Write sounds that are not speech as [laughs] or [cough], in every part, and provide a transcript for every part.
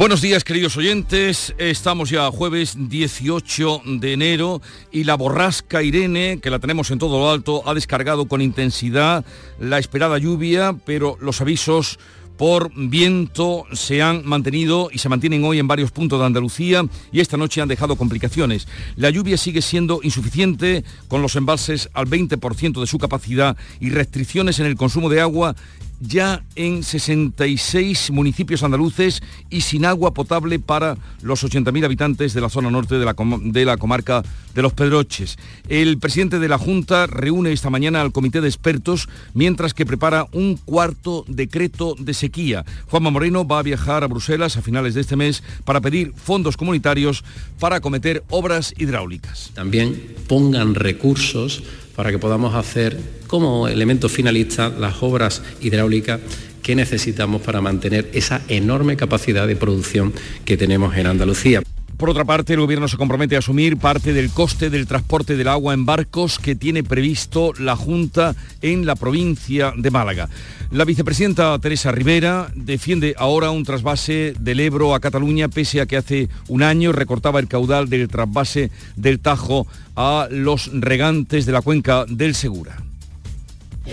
Buenos días queridos oyentes, estamos ya jueves 18 de enero y la borrasca Irene, que la tenemos en todo lo alto, ha descargado con intensidad la esperada lluvia, pero los avisos por viento se han mantenido y se mantienen hoy en varios puntos de Andalucía y esta noche han dejado complicaciones. La lluvia sigue siendo insuficiente con los embalses al 20% de su capacidad y restricciones en el consumo de agua ya en 66 municipios andaluces y sin agua potable para los 80.000 habitantes de la zona norte de la, de la, comarca de Los Pedroches. El presidente de la Junta reúne esta mañana al comité de expertos mientras que prepara un cuarto decreto de sequía. Juanma Moreno va a viajar a Bruselas a finales de este mes para pedir fondos comunitarios para acometer obras hidráulicas. También pongan recursos para que podamos hacer como elemento finalista las obras hidráulicas que necesitamos para mantener esa enorme capacidad de producción que tenemos en Andalucía. Por otra parte, el Gobierno se compromete a asumir parte del coste del transporte del agua en barcos que tiene previsto la Junta en la provincia de Málaga. La vicepresidenta Teresa Rivera defiende ahora un trasvase del Ebro a Cataluña, pese a que hace un año recortaba el caudal del trasvase del Tajo a los regantes de la cuenca del Segura.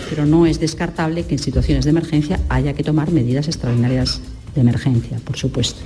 Pero no es descartable que en situaciones de emergencia haya que tomar medidas extraordinarias de emergencia, por supuesto.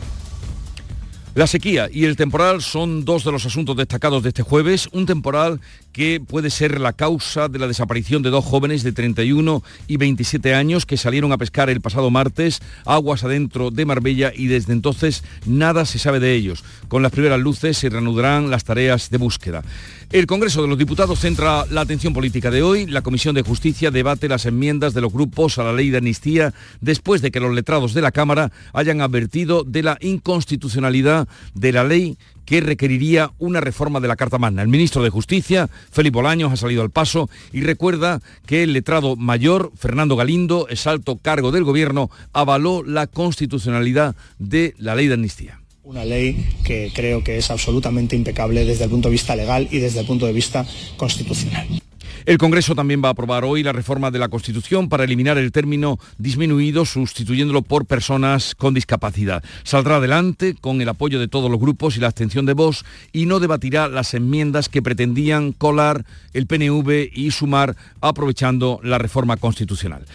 La sequía y el temporal son dos de los asuntos destacados de este jueves, un temporal que puede ser la causa de la desaparición de dos jóvenes de 31 y 27 años que salieron a pescar el pasado martes aguas adentro de Marbella y desde entonces nada se sabe de ellos. Con las primeras luces se reanudarán las tareas de búsqueda. El Congreso de los Diputados centra la atención política de hoy. La Comisión de Justicia debate las enmiendas de los grupos a la ley de amnistía después de que los letrados de la Cámara hayan advertido de la inconstitucionalidad de la ley que requeriría una reforma de la Carta Magna. El ministro de Justicia, Felipe Bolaños, ha salido al paso y recuerda que el letrado mayor, Fernando Galindo, es alto cargo del Gobierno, avaló la constitucionalidad de la ley de amnistía. Una ley que creo que es absolutamente impecable desde el punto de vista legal y desde el punto de vista constitucional. El Congreso también va a aprobar hoy la reforma de la Constitución para eliminar el término disminuido sustituyéndolo por personas con discapacidad. Saldrá adelante con el apoyo de todos los grupos y la abstención de voz y no debatirá las enmiendas que pretendían colar el PNV y sumar aprovechando la reforma constitucional.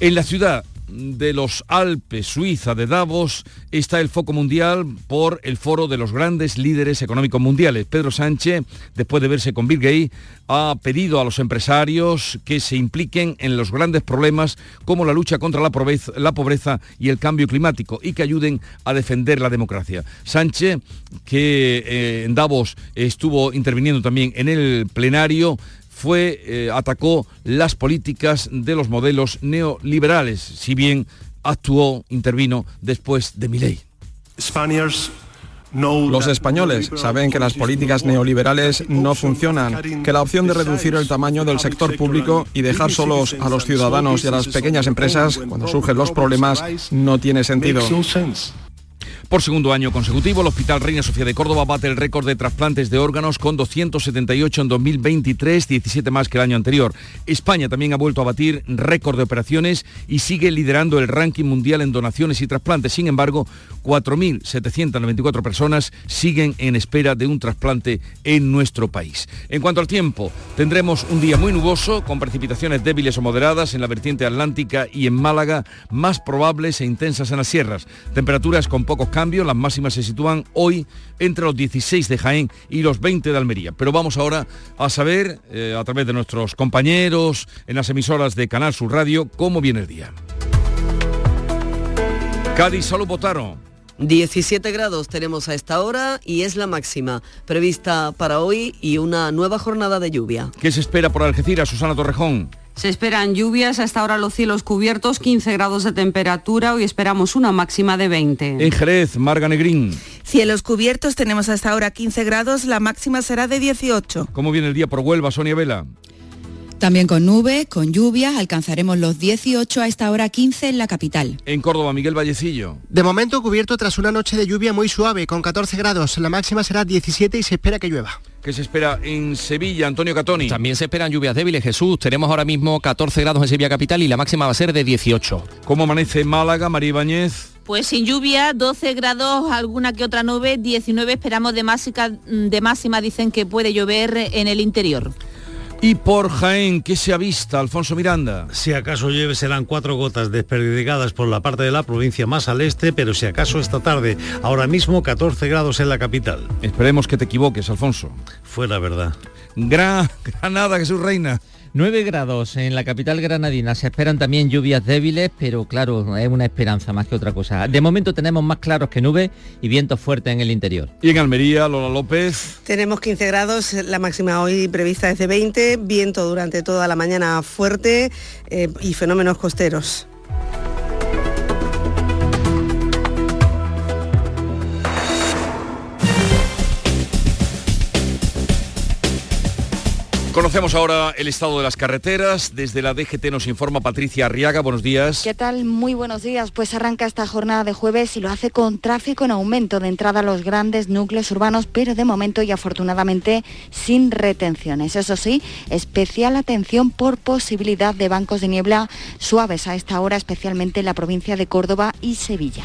En la ciudad de los Alpes, Suiza, de Davos, está el foco mundial por el foro de los grandes líderes económicos mundiales. Pedro Sánchez, después de verse con Bill Gates, ha pedido a los empresarios que se impliquen en los grandes problemas como la lucha contra la pobreza, la pobreza y el cambio climático y que ayuden a defender la democracia. Sánchez, que eh, en Davos estuvo interviniendo también en el plenario, fue, eh, atacó las políticas de los modelos neoliberales, si bien actuó, intervino después de Milei. Los españoles saben que las políticas neoliberales no funcionan, que la opción de reducir el tamaño del sector público y dejar solos a los ciudadanos y a las pequeñas empresas cuando surgen los problemas no tiene sentido. Por segundo año consecutivo, el Hospital Reina Sofía de Córdoba bate el récord de trasplantes de órganos con 278 en 2023, 17 más que el año anterior. España también ha vuelto a batir récord de operaciones y sigue liderando el ranking mundial en donaciones y trasplantes. Sin embargo, 4.794 personas siguen en espera de un trasplante en nuestro país. En cuanto al tiempo, tendremos un día muy nuboso, con precipitaciones débiles o moderadas en la vertiente atlántica y en Málaga, más probables e intensas en las sierras. Temperaturas con pocos cambios las máximas se sitúan hoy entre los 16 de Jaén y los 20 de Almería. Pero vamos ahora a saber, eh, a través de nuestros compañeros en las emisoras de Canal Sur Radio, cómo viene el día. Cádiz, solo votaron. 17 grados tenemos a esta hora y es la máxima prevista para hoy y una nueva jornada de lluvia. ¿Qué se espera por Algeciras, Susana Torrejón? Se esperan lluvias, hasta ahora los cielos cubiertos, 15 grados de temperatura, hoy esperamos una máxima de 20. En Jerez, Marga Negrín. Cielos cubiertos, tenemos hasta ahora 15 grados, la máxima será de 18. ¿Cómo viene el día por Huelva, Sonia Vela? También con nubes, con lluvia, alcanzaremos los 18 a esta hora 15 en la capital. En Córdoba, Miguel Vallecillo. De momento cubierto tras una noche de lluvia muy suave, con 14 grados. La máxima será 17 y se espera que llueva. ¿Qué se espera en Sevilla, Antonio Catoni? También se esperan lluvias débiles, Jesús. Tenemos ahora mismo 14 grados en Sevilla Capital y la máxima va a ser de 18. ¿Cómo amanece Málaga, María Ibáñez? Pues sin lluvia, 12 grados, alguna que otra nube, 19 esperamos de máxima, de máxima dicen que puede llover en el interior. Y por Jaén, ¿qué se avista, Alfonso Miranda? Si acaso llueve serán cuatro gotas desperdigadas por la parte de la provincia más al este, pero si acaso esta tarde, ahora mismo 14 grados en la capital. Esperemos que te equivoques, Alfonso. Fuera verdad. Gran [laughs] Granada, Jesús Reina. 9 grados en la capital granadina. Se esperan también lluvias débiles, pero claro, es una esperanza más que otra cosa. De momento tenemos más claros que nubes y vientos fuertes en el interior. Y en Almería, Lola López. Tenemos 15 grados, la máxima hoy prevista es de 20, viento durante toda la mañana fuerte eh, y fenómenos costeros. Conocemos ahora el estado de las carreteras. Desde la DGT nos informa Patricia Arriaga. Buenos días. ¿Qué tal? Muy buenos días. Pues arranca esta jornada de jueves y lo hace con tráfico en aumento de entrada a los grandes núcleos urbanos, pero de momento y afortunadamente sin retenciones. Eso sí, especial atención por posibilidad de bancos de niebla suaves a esta hora, especialmente en la provincia de Córdoba y Sevilla.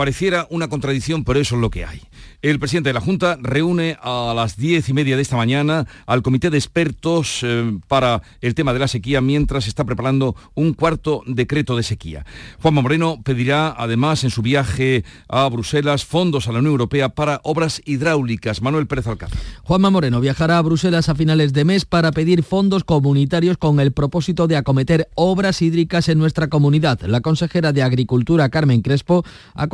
Pareciera una contradicción, pero eso es lo que hay. El presidente de la Junta reúne a las diez y media de esta mañana al comité de expertos eh, para el tema de la sequía mientras está preparando un cuarto decreto de sequía. Juanma Moreno pedirá además en su viaje a Bruselas fondos a la Unión Europea para obras hidráulicas. Manuel Pérez Alcázar. Juanma Moreno viajará a Bruselas a finales de mes para pedir fondos comunitarios con el propósito de acometer obras hídricas en nuestra comunidad. La consejera de Agricultura, Carmen Crespo, ha,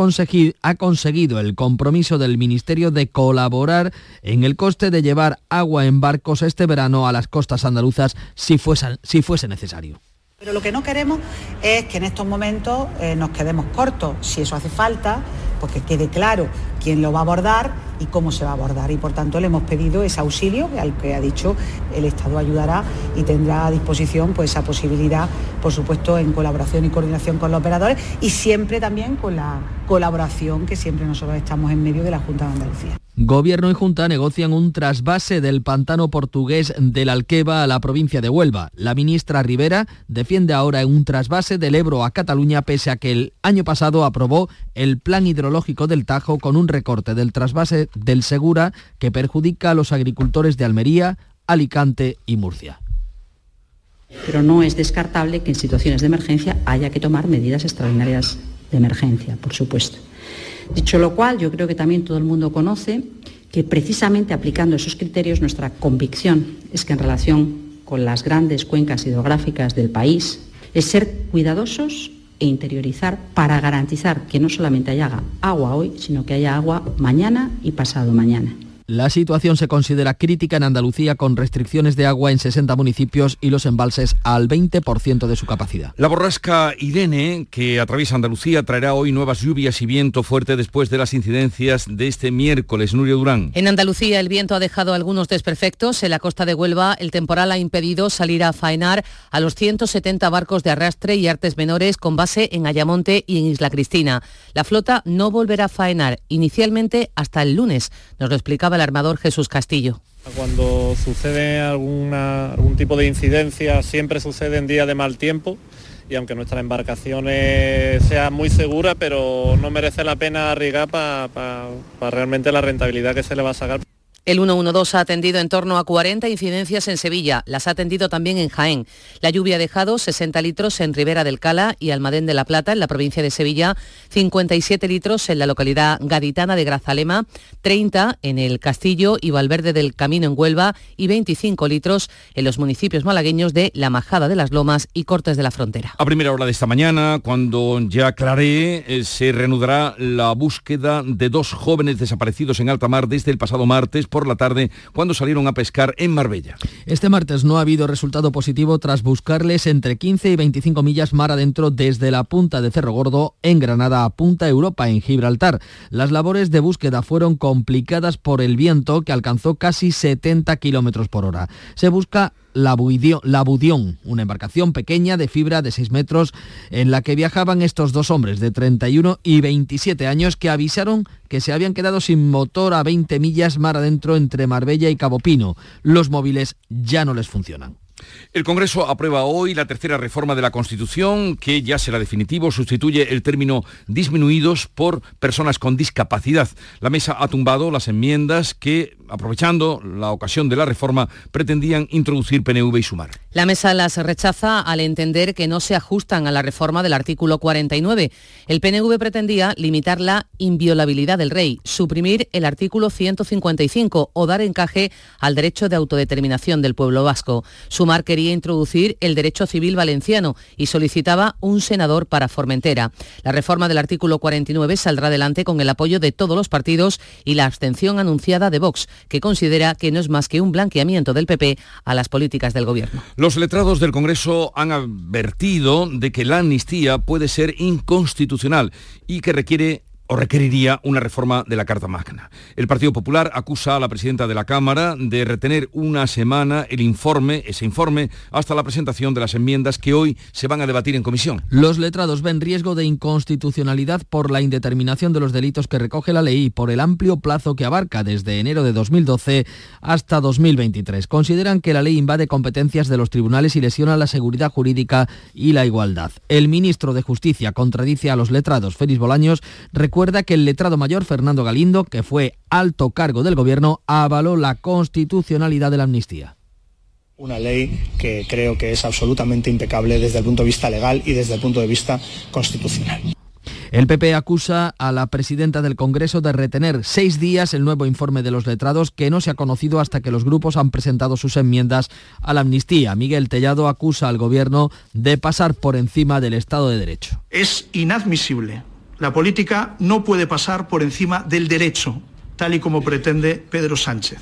ha conseguido el compromiso del Ministerio de colaborar en el coste de llevar agua en barcos este verano a las costas andaluzas si si fuese necesario. Pero lo que no queremos es que en estos momentos eh, nos quedemos cortos. Si eso hace falta, pues que quede claro quién lo va a abordar y cómo se va a abordar. Y por tanto le hemos pedido ese auxilio al que ha dicho el Estado ayudará y tendrá a disposición pues, esa posibilidad, por supuesto, en colaboración y coordinación con los operadores y siempre también con la colaboración que siempre nosotros estamos en medio de la Junta de Andalucía. Gobierno y Junta negocian un trasvase del pantano portugués del Alqueva a la provincia de Huelva. La ministra Rivera defiende ahora un trasvase del Ebro a Cataluña pese a que el año pasado aprobó el plan hidrológico del Tajo con un recorte del trasvase del Segura que perjudica a los agricultores de Almería, Alicante y Murcia. Pero no es descartable que en situaciones de emergencia haya que tomar medidas extraordinarias de emergencia, por supuesto. Dicho lo cual, yo creo que también todo el mundo conoce que precisamente aplicando esos criterios nuestra convicción es que en relación con las grandes cuencas hidrográficas del país es ser cuidadosos e interiorizar para garantizar que no solamente haya agua hoy, sino que haya agua mañana y pasado mañana. La situación se considera crítica en Andalucía con restricciones de agua en 60 municipios y los embalses al 20% de su capacidad. La borrasca Irene, que atraviesa Andalucía, traerá hoy nuevas lluvias y viento fuerte después de las incidencias de este miércoles. Nurio Durán. En Andalucía el viento ha dejado algunos desperfectos. En la costa de Huelva el temporal ha impedido salir a faenar a los 170 barcos de arrastre y artes menores con base en Ayamonte y en Isla Cristina. La flota no volverá a faenar inicialmente hasta el lunes. Nos lo explicaba el armador Jesús Castillo. Cuando sucede alguna, algún tipo de incidencia, siempre sucede en días de mal tiempo y aunque nuestra embarcación sea muy segura, pero no merece la pena arriesgar para realmente la rentabilidad que se le va a sacar. El 112 ha atendido en torno a 40 incidencias en Sevilla. Las ha atendido también en Jaén. La lluvia ha dejado 60 litros en Ribera del Cala y Almadén de la Plata, en la provincia de Sevilla, 57 litros en la localidad gaditana de Grazalema, 30 en el Castillo y Valverde del Camino en Huelva y 25 litros en los municipios malagueños de La Majada de las Lomas y Cortes de la Frontera. A primera hora de esta mañana, cuando ya aclaré, eh, se reanudará la búsqueda de dos jóvenes desaparecidos en alta mar desde el pasado martes la tarde cuando salieron a pescar en Marbella. Este martes no ha habido resultado positivo tras buscarles entre 15 y 25 millas mar adentro desde la punta de Cerro Gordo en Granada a Punta Europa en Gibraltar. Las labores de búsqueda fueron complicadas por el viento que alcanzó casi 70 kilómetros por hora. Se busca la, Buidio- la Budión, una embarcación pequeña de fibra de 6 metros en la que viajaban estos dos hombres de 31 y 27 años que avisaron que se habían quedado sin motor a 20 millas mar adentro entre Marbella y Cabo Pino. Los móviles ya no les funcionan. El Congreso aprueba hoy la tercera reforma de la Constitución, que ya será definitivo, sustituye el término disminuidos por personas con discapacidad. La mesa ha tumbado las enmiendas que, aprovechando la ocasión de la reforma, pretendían introducir PNV y Sumar. La mesa las rechaza al entender que no se ajustan a la reforma del artículo 49. El PNV pretendía limitar la inviolabilidad del rey, suprimir el artículo 155 o dar encaje al derecho de autodeterminación del pueblo vasco. Sumar quería introducir el derecho civil valenciano y solicitaba un senador para Formentera. La reforma del artículo 49 saldrá adelante con el apoyo de todos los partidos y la abstención anunciada de Vox, que considera que no es más que un blanqueamiento del PP a las políticas del gobierno. Los letrados del Congreso han advertido de que la amnistía puede ser inconstitucional y que requiere o requeriría una reforma de la Carta Magna. El Partido Popular acusa a la presidenta de la Cámara de retener una semana el informe, ese informe, hasta la presentación de las enmiendas que hoy se van a debatir en comisión. Los letrados ven riesgo de inconstitucionalidad por la indeterminación de los delitos que recoge la ley y por el amplio plazo que abarca desde enero de 2012 hasta 2023. Consideran que la ley invade competencias de los tribunales y lesiona la seguridad jurídica y la igualdad. El ministro de Justicia contradice a los letrados. Félix Bolaños recuerda que el letrado mayor Fernando Galindo, que fue alto cargo del gobierno, avaló la constitucionalidad de la amnistía. Una ley que creo que es absolutamente impecable desde el punto de vista legal y desde el punto de vista constitucional. El PP acusa a la presidenta del Congreso de retener seis días el nuevo informe de los letrados que no se ha conocido hasta que los grupos han presentado sus enmiendas a la amnistía. Miguel Tellado acusa al Gobierno de pasar por encima del Estado de Derecho. Es inadmisible. La política no puede pasar por encima del derecho, tal y como pretende Pedro Sánchez.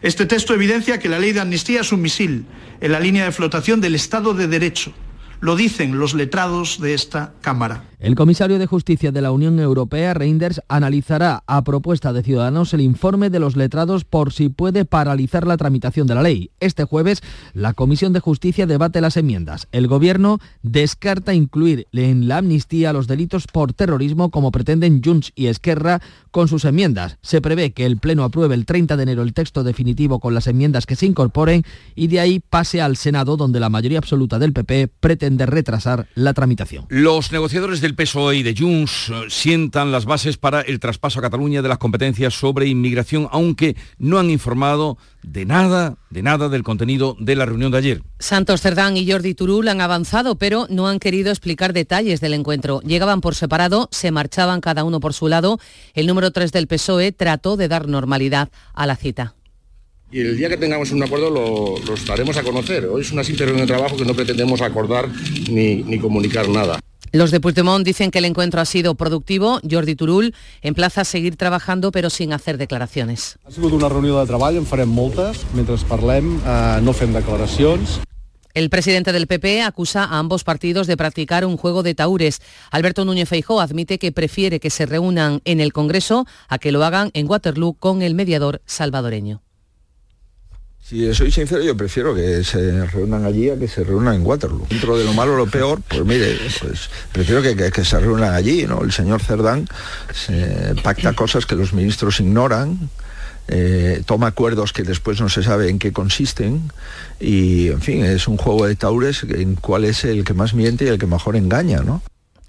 Este texto evidencia que la ley de amnistía es un misil en la línea de flotación del Estado de Derecho. Lo dicen los letrados de esta Cámara. El comisario de Justicia de la Unión Europea, Reinders, analizará a propuesta de Ciudadanos el informe de los letrados por si puede paralizar la tramitación de la ley. Este jueves, la Comisión de Justicia debate las enmiendas. El Gobierno descarta incluir en la amnistía los delitos por terrorismo como pretenden Junts y Esquerra con sus enmiendas. Se prevé que el Pleno apruebe el 30 de enero el texto definitivo con las enmiendas que se incorporen y de ahí pase al Senado donde la mayoría absoluta del PP pretende retrasar la tramitación. Los negociadores del PSOE y de Junts eh, sientan las bases para el traspaso a Cataluña de las competencias sobre inmigración, aunque no han informado de nada, de nada del contenido de la reunión de ayer. Santos Cerdán y Jordi Turul han avanzado, pero no han querido explicar detalles del encuentro. Llegaban por separado, se marchaban cada uno por su lado. El número 3 del PSOE trató de dar normalidad a la cita. Y el día que tengamos un acuerdo lo, lo daremos a conocer. Hoy es una simple reunión de trabajo que no pretendemos acordar ni, ni comunicar nada. Los de Puigdemont dicen que el encuentro ha sido productivo. Jordi Turul emplaza a seguir trabajando, pero sin hacer declaraciones. Ha sigut una reunió de treball, en farem moltes. Mentre parlem, eh, no fem declaracions. El presidente del PP acusa a ambos partidos de practicar un juego de taures. Alberto Núñez Feijóo admite que prefiere que se reúnan en el Congreso a que lo hagan en Waterloo con el mediador salvadoreño. Si soy sincero, yo prefiero que se reúnan allí a que se reúnan en Waterloo. Dentro de lo malo, lo peor, pues mire, pues prefiero que, se reúnan allí, ¿no? El señor Cerdán pacta cosas que los ministros ignoran, eh, toma acuerdos que después no se sabe en qué consisten y, en fin, es un juego de taures en cuál es el que más miente y el que mejor engaña, ¿no?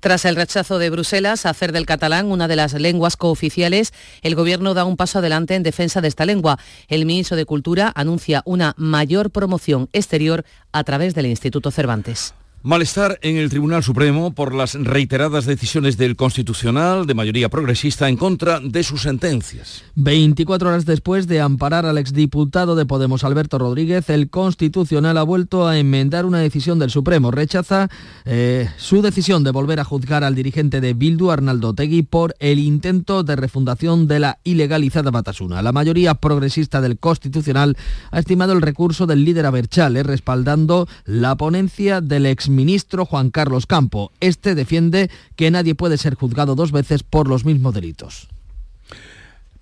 Tras el rechazo de Bruselas a hacer del catalán una de las lenguas cooficiales, el Gobierno da un paso adelante en defensa de esta lengua. El ministro de Cultura anuncia una mayor promoción exterior a través del Instituto Cervantes. Malestar en el Tribunal Supremo por las reiteradas decisiones del Constitucional de mayoría progresista en contra de sus sentencias. 24 horas después de amparar al exdiputado de Podemos Alberto Rodríguez, el Constitucional ha vuelto a enmendar una decisión del Supremo. Rechaza eh, su decisión de volver a juzgar al dirigente de Bildu, Arnaldo Tegui, por el intento de refundación de la ilegalizada Batasuna. La mayoría progresista del Constitucional ha estimado el recurso del líder Aberchale, respaldando la ponencia del ex ministro Juan Carlos Campo. Este defiende que nadie puede ser juzgado dos veces por los mismos delitos.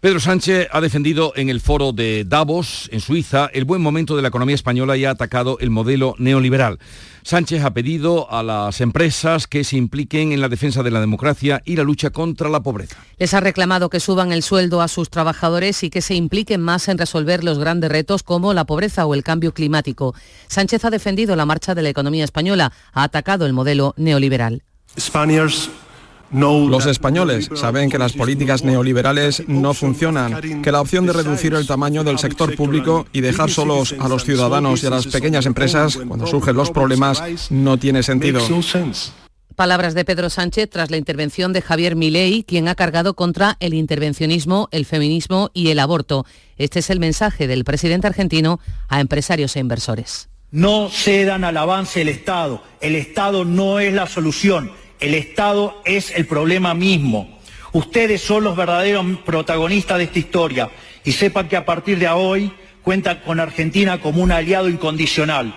Pedro Sánchez ha defendido en el foro de Davos, en Suiza, el buen momento de la economía española y ha atacado el modelo neoliberal. Sánchez ha pedido a las empresas que se impliquen en la defensa de la democracia y la lucha contra la pobreza. Les ha reclamado que suban el sueldo a sus trabajadores y que se impliquen más en resolver los grandes retos como la pobreza o el cambio climático. Sánchez ha defendido la marcha de la economía española, ha atacado el modelo neoliberal. Los españoles saben que las políticas neoliberales no funcionan, que la opción de reducir el tamaño del sector público y dejar solos a los ciudadanos y a las pequeñas empresas cuando surgen los problemas no tiene sentido. Palabras de Pedro Sánchez tras la intervención de Javier Milei, quien ha cargado contra el intervencionismo, el feminismo y el aborto. Este es el mensaje del presidente argentino a empresarios e inversores. No cedan al avance del Estado. El Estado no es la solución. El Estado es el problema mismo. Ustedes son los verdaderos protagonistas de esta historia y sepan que a partir de hoy cuentan con Argentina como un aliado incondicional.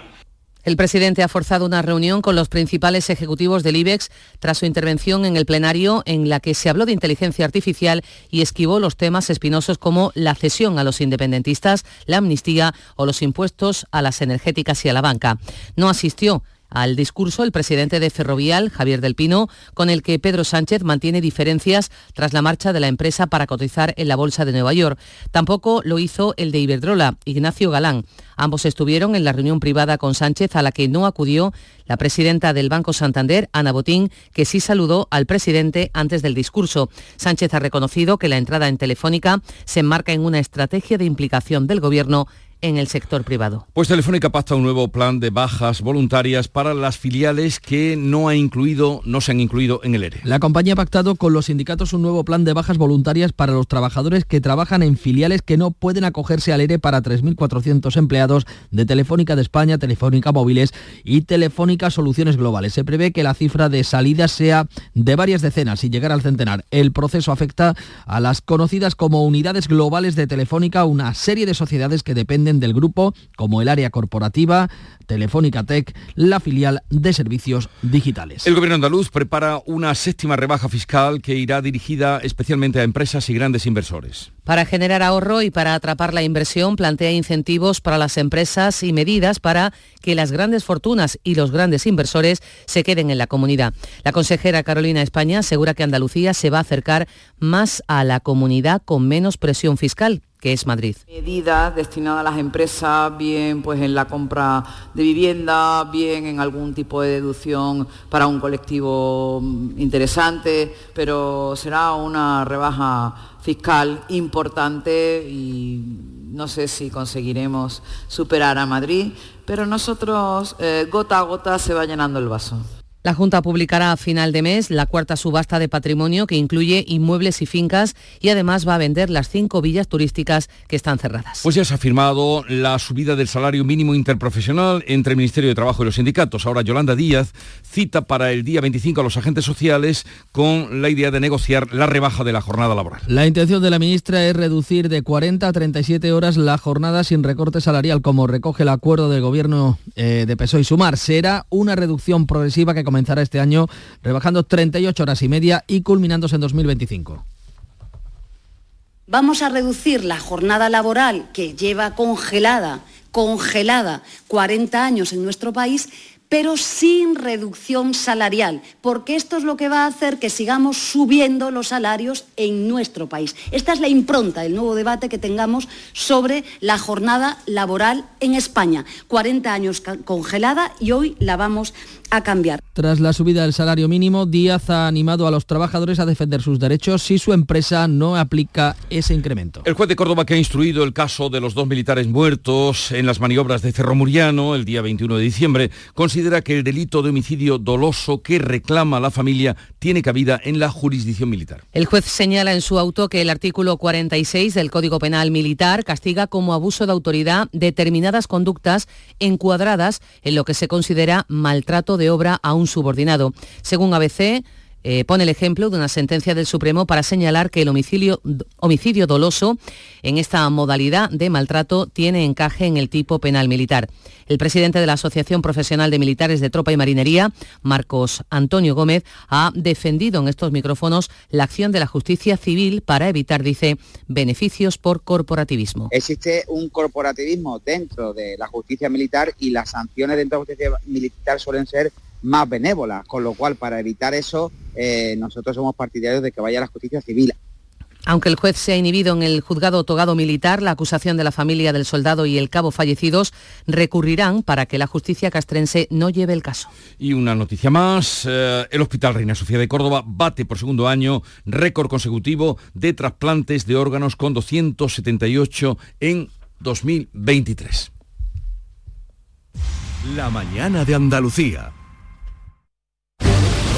El presidente ha forzado una reunión con los principales ejecutivos del IBEX tras su intervención en el plenario en la que se habló de inteligencia artificial y esquivó los temas espinosos como la cesión a los independentistas, la amnistía o los impuestos a las energéticas y a la banca. No asistió al discurso el presidente de Ferrovial, Javier del Pino, con el que Pedro Sánchez mantiene diferencias tras la marcha de la empresa para cotizar en la Bolsa de Nueva York. Tampoco lo hizo el de Iberdrola, Ignacio Galán. Ambos estuvieron en la reunión privada con Sánchez a la que no acudió la presidenta del Banco Santander, Ana Botín, que sí saludó al presidente antes del discurso. Sánchez ha reconocido que la entrada en Telefónica se enmarca en una estrategia de implicación del Gobierno en el sector privado. Pues Telefónica pacta un nuevo plan de bajas voluntarias para las filiales que no ha incluido, no se han incluido en el ERE. La compañía ha pactado con los sindicatos un nuevo plan de bajas voluntarias para los trabajadores que trabajan en filiales que no pueden acogerse al ERE para 3.400 empleados de Telefónica de España, Telefónica Móviles y Telefónica Soluciones Globales. Se prevé que la cifra de salidas sea de varias decenas y llegar al centenar. El proceso afecta a las conocidas como unidades globales de Telefónica, una serie de sociedades que dependen del grupo, como el área corporativa, Telefónica Tech, la filial de servicios digitales. El gobierno andaluz prepara una séptima rebaja fiscal que irá dirigida especialmente a empresas y grandes inversores. Para generar ahorro y para atrapar la inversión, plantea incentivos para las empresas y medidas para que las grandes fortunas y los grandes inversores se queden en la comunidad. La consejera Carolina España asegura que Andalucía se va a acercar más a la comunidad con menos presión fiscal que es Madrid. Medidas destinadas a las empresas, bien pues en la compra de vivienda, bien en algún tipo de deducción para un colectivo interesante, pero será una rebaja fiscal importante y no sé si conseguiremos superar a Madrid, pero nosotros eh, gota a gota se va llenando el vaso. La Junta publicará a final de mes la cuarta subasta de patrimonio que incluye inmuebles y fincas y además va a vender las cinco villas turísticas que están cerradas. Pues ya se ha firmado la subida del salario mínimo interprofesional entre el Ministerio de Trabajo y los sindicatos. Ahora Yolanda Díaz cita para el día 25 a los agentes sociales con la idea de negociar la rebaja de la jornada laboral. La intención de la ministra es reducir de 40 a 37 horas la jornada sin recorte salarial, como recoge el acuerdo del gobierno eh, de PSOE y Sumar. Será una reducción progresiva que comenzará este año rebajando 38 horas y media y culminándose en 2025. Vamos a reducir la jornada laboral que lleva congelada, congelada 40 años en nuestro país, pero sin reducción salarial, porque esto es lo que va a hacer que sigamos subiendo los salarios en nuestro país. Esta es la impronta del nuevo debate que tengamos sobre la jornada laboral en España. 40 años congelada y hoy la vamos a cambiar. Tras la subida del salario mínimo, Díaz ha animado a los trabajadores a defender sus derechos si su empresa no aplica ese incremento. El juez de Córdoba que ha instruido el caso de los dos militares muertos en las maniobras de Cerro Muriano el día 21 de diciembre considera que el delito de homicidio doloso que reclama la familia tiene cabida en la jurisdicción militar. El juez señala en su auto que el artículo 46 del Código Penal Militar castiga como abuso de autoridad determinadas conductas encuadradas en lo que se considera maltrato de obra a un subordinado. Según ABC, eh, pone el ejemplo de una sentencia del Supremo para señalar que el homicidio, homicidio doloso en esta modalidad de maltrato tiene encaje en el tipo penal militar. El presidente de la Asociación Profesional de Militares de Tropa y Marinería, Marcos Antonio Gómez, ha defendido en estos micrófonos la acción de la justicia civil para evitar, dice, beneficios por corporativismo. Existe un corporativismo dentro de la justicia militar y las sanciones dentro de la justicia militar suelen ser más benévolas, con lo cual para evitar eso eh, nosotros somos partidarios de que vaya a la justicia civil. Aunque el juez se ha inhibido en el juzgado togado militar, la acusación de la familia del soldado y el cabo fallecidos recurrirán para que la justicia castrense no lleve el caso. Y una noticia más, eh, el Hospital Reina Sofía de Córdoba bate por segundo año récord consecutivo de trasplantes de órganos con 278 en 2023. La mañana de Andalucía.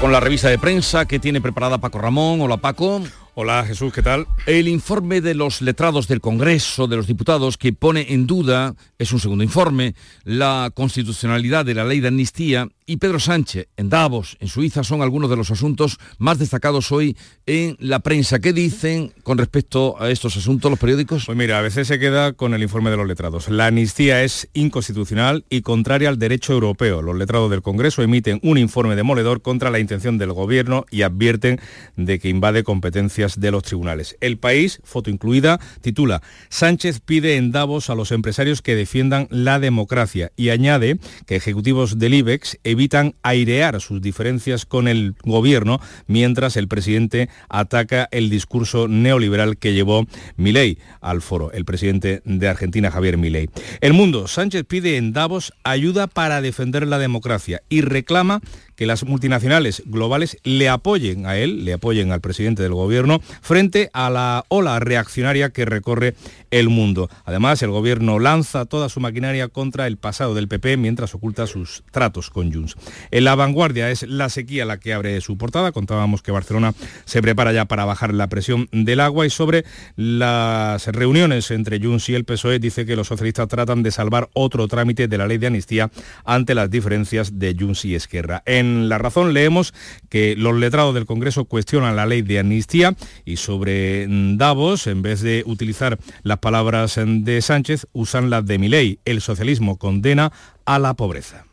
Con la revista de prensa que tiene preparada Paco Ramón. Hola Paco. Hola Jesús, ¿qué tal? El informe de los letrados del Congreso, de los diputados, que pone en duda, es un segundo informe, la constitucionalidad de la ley de amnistía y Pedro Sánchez en Davos, en Suiza, son algunos de los asuntos más destacados hoy en la prensa. ¿Qué dicen con respecto a estos asuntos los periódicos? Pues mira, a veces se queda con el informe de los letrados. La amnistía es inconstitucional y contraria al derecho europeo. Los letrados del Congreso emiten un informe demoledor contra la intención del gobierno y advierten de que invade competencias de los tribunales. El país, foto incluida, titula Sánchez pide en Davos a los empresarios que defiendan la democracia y añade que ejecutivos del IBEX evitan airear sus diferencias con el gobierno mientras el presidente ataca el discurso neoliberal que llevó Milei al foro, el presidente de Argentina Javier Milei. El mundo, Sánchez pide en Davos ayuda para defender la democracia y reclama que las multinacionales globales le apoyen a él, le apoyen al presidente del gobierno frente a la ola reaccionaria que recorre el mundo. Además, el gobierno lanza toda su maquinaria contra el pasado del PP mientras oculta sus tratos con Junts. En la vanguardia es la sequía la que abre su portada. Contábamos que Barcelona se prepara ya para bajar la presión del agua y sobre las reuniones entre Junts y el PSOE dice que los socialistas tratan de salvar otro trámite de la ley de amnistía ante las diferencias de Junts y Esquerra. La Razón leemos que los letrados del Congreso cuestionan la ley de amnistía y sobre Davos, en vez de utilizar las palabras de Sánchez, usan las de Milei. El socialismo condena a la pobreza.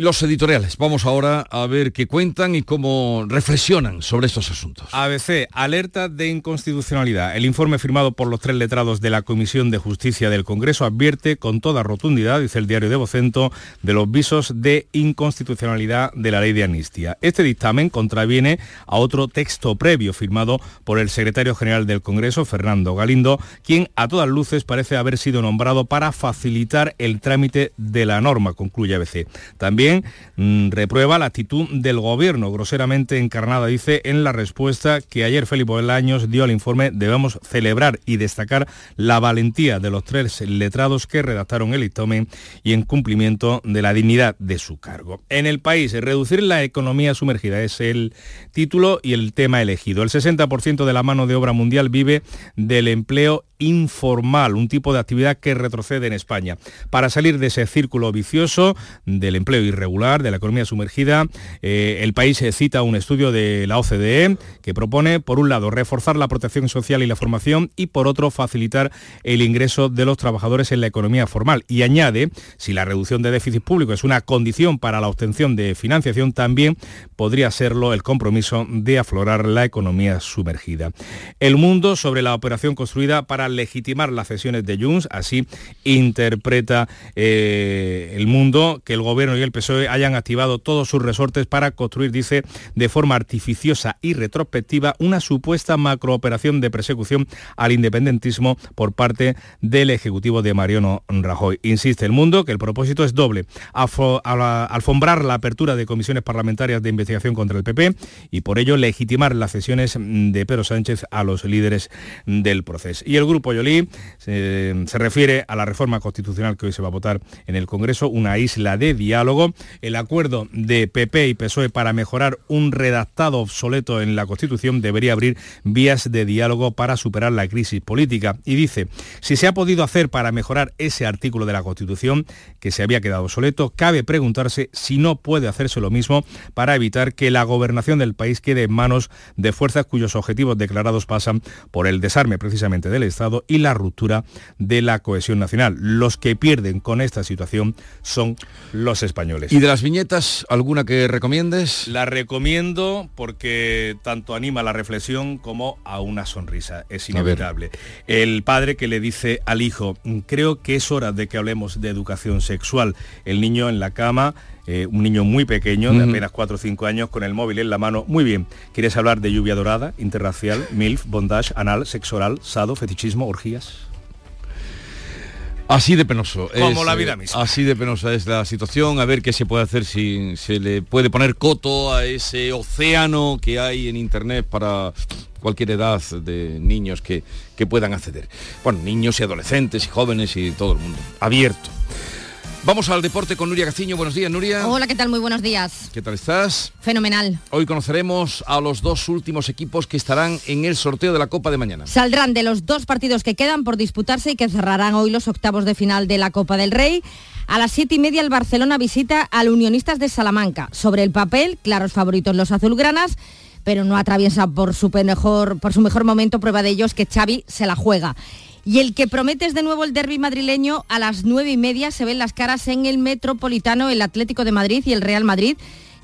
Los editoriales. Vamos ahora a ver qué cuentan y cómo reflexionan sobre estos asuntos. ABC, alerta de inconstitucionalidad. El informe firmado por los tres letrados de la Comisión de Justicia del Congreso advierte con toda rotundidad, dice el diario de Vocento, de los visos de inconstitucionalidad de la ley de amnistía. Este dictamen contraviene a otro texto previo firmado por el secretario general del Congreso, Fernando Galindo, quien a todas luces parece haber sido nombrado para facilitar el trámite de la norma, concluye ABC. También Mm, reprueba la actitud del gobierno, groseramente encarnada, dice, en la respuesta que ayer Felipe Bolaños dio al informe Debemos celebrar y destacar la valentía de los tres letrados que redactaron el dictamen y en cumplimiento de la dignidad de su cargo. En el país, reducir la economía sumergida es el título y el tema elegido. El 60% de la mano de obra mundial vive del empleo informal, un tipo de actividad que retrocede en España. Para salir de ese círculo vicioso del empleo irregular, de la economía sumergida, eh, el país cita un estudio de la OCDE que propone, por un lado, reforzar la protección social y la formación y, por otro, facilitar el ingreso de los trabajadores en la economía formal. Y añade, si la reducción de déficit público es una condición para la obtención de financiación, también podría serlo el compromiso de aflorar la economía sumergida. El mundo sobre la operación construida para legitimar las cesiones de Junts, así interpreta eh, el mundo que el gobierno y el PSOE hayan activado todos sus resortes para construir, dice, de forma artificiosa y retrospectiva una supuesta macrooperación de persecución al independentismo por parte del Ejecutivo de Mariano Rajoy. Insiste el mundo que el propósito es doble, alfombrar la apertura de comisiones parlamentarias de investigación contra el PP y por ello legitimar las cesiones de Pedro Sánchez a los líderes del proceso. Y el Yolí se, se refiere a la reforma constitucional que hoy se va a votar en el Congreso, una isla de diálogo, el acuerdo de PP y PSOE para mejorar un redactado obsoleto en la Constitución debería abrir vías de diálogo para superar la crisis política. Y dice, si se ha podido hacer para mejorar ese artículo de la Constitución que se había quedado obsoleto, cabe preguntarse si no puede hacerse lo mismo para evitar que la gobernación del país quede en manos de fuerzas cuyos objetivos declarados pasan por el desarme precisamente del Estado y la ruptura de la cohesión nacional. Los que pierden con esta situación son los españoles. ¿Y de las viñetas alguna que recomiendes? La recomiendo porque tanto anima a la reflexión como a una sonrisa. Es inevitable. El padre que le dice al hijo, creo que es hora de que hablemos de educación sexual. El niño en la cama eh, un niño muy pequeño, de apenas 4 o 5 años, con el móvil en la mano. Muy bien, ¿quieres hablar de lluvia dorada, interracial, MILF, bondage, anal, sexo oral, sado, fetichismo, orgías? Así de penoso. Como la eh, vida misma. Así de penosa es la situación. A ver qué se puede hacer si se le puede poner coto a ese océano que hay en Internet para cualquier edad de niños que, que puedan acceder. Bueno, niños y adolescentes y jóvenes y todo el mundo. Abierto. Vamos al deporte con Nuria Gaciño. Buenos días, Nuria. Hola, ¿qué tal? Muy buenos días. ¿Qué tal estás? Fenomenal. Hoy conoceremos a los dos últimos equipos que estarán en el sorteo de la Copa de mañana. Saldrán de los dos partidos que quedan por disputarse y que cerrarán hoy los octavos de final de la Copa del Rey. A las siete y media el Barcelona visita al Unionistas de Salamanca. Sobre el papel, claros favoritos los azulgranas pero no atraviesa por su mejor, por su mejor momento, prueba de ellos que Xavi se la juega. Y el que promete es de nuevo el derby madrileño a las nueve y media. Se ven las caras en el Metropolitano, el Atlético de Madrid y el Real Madrid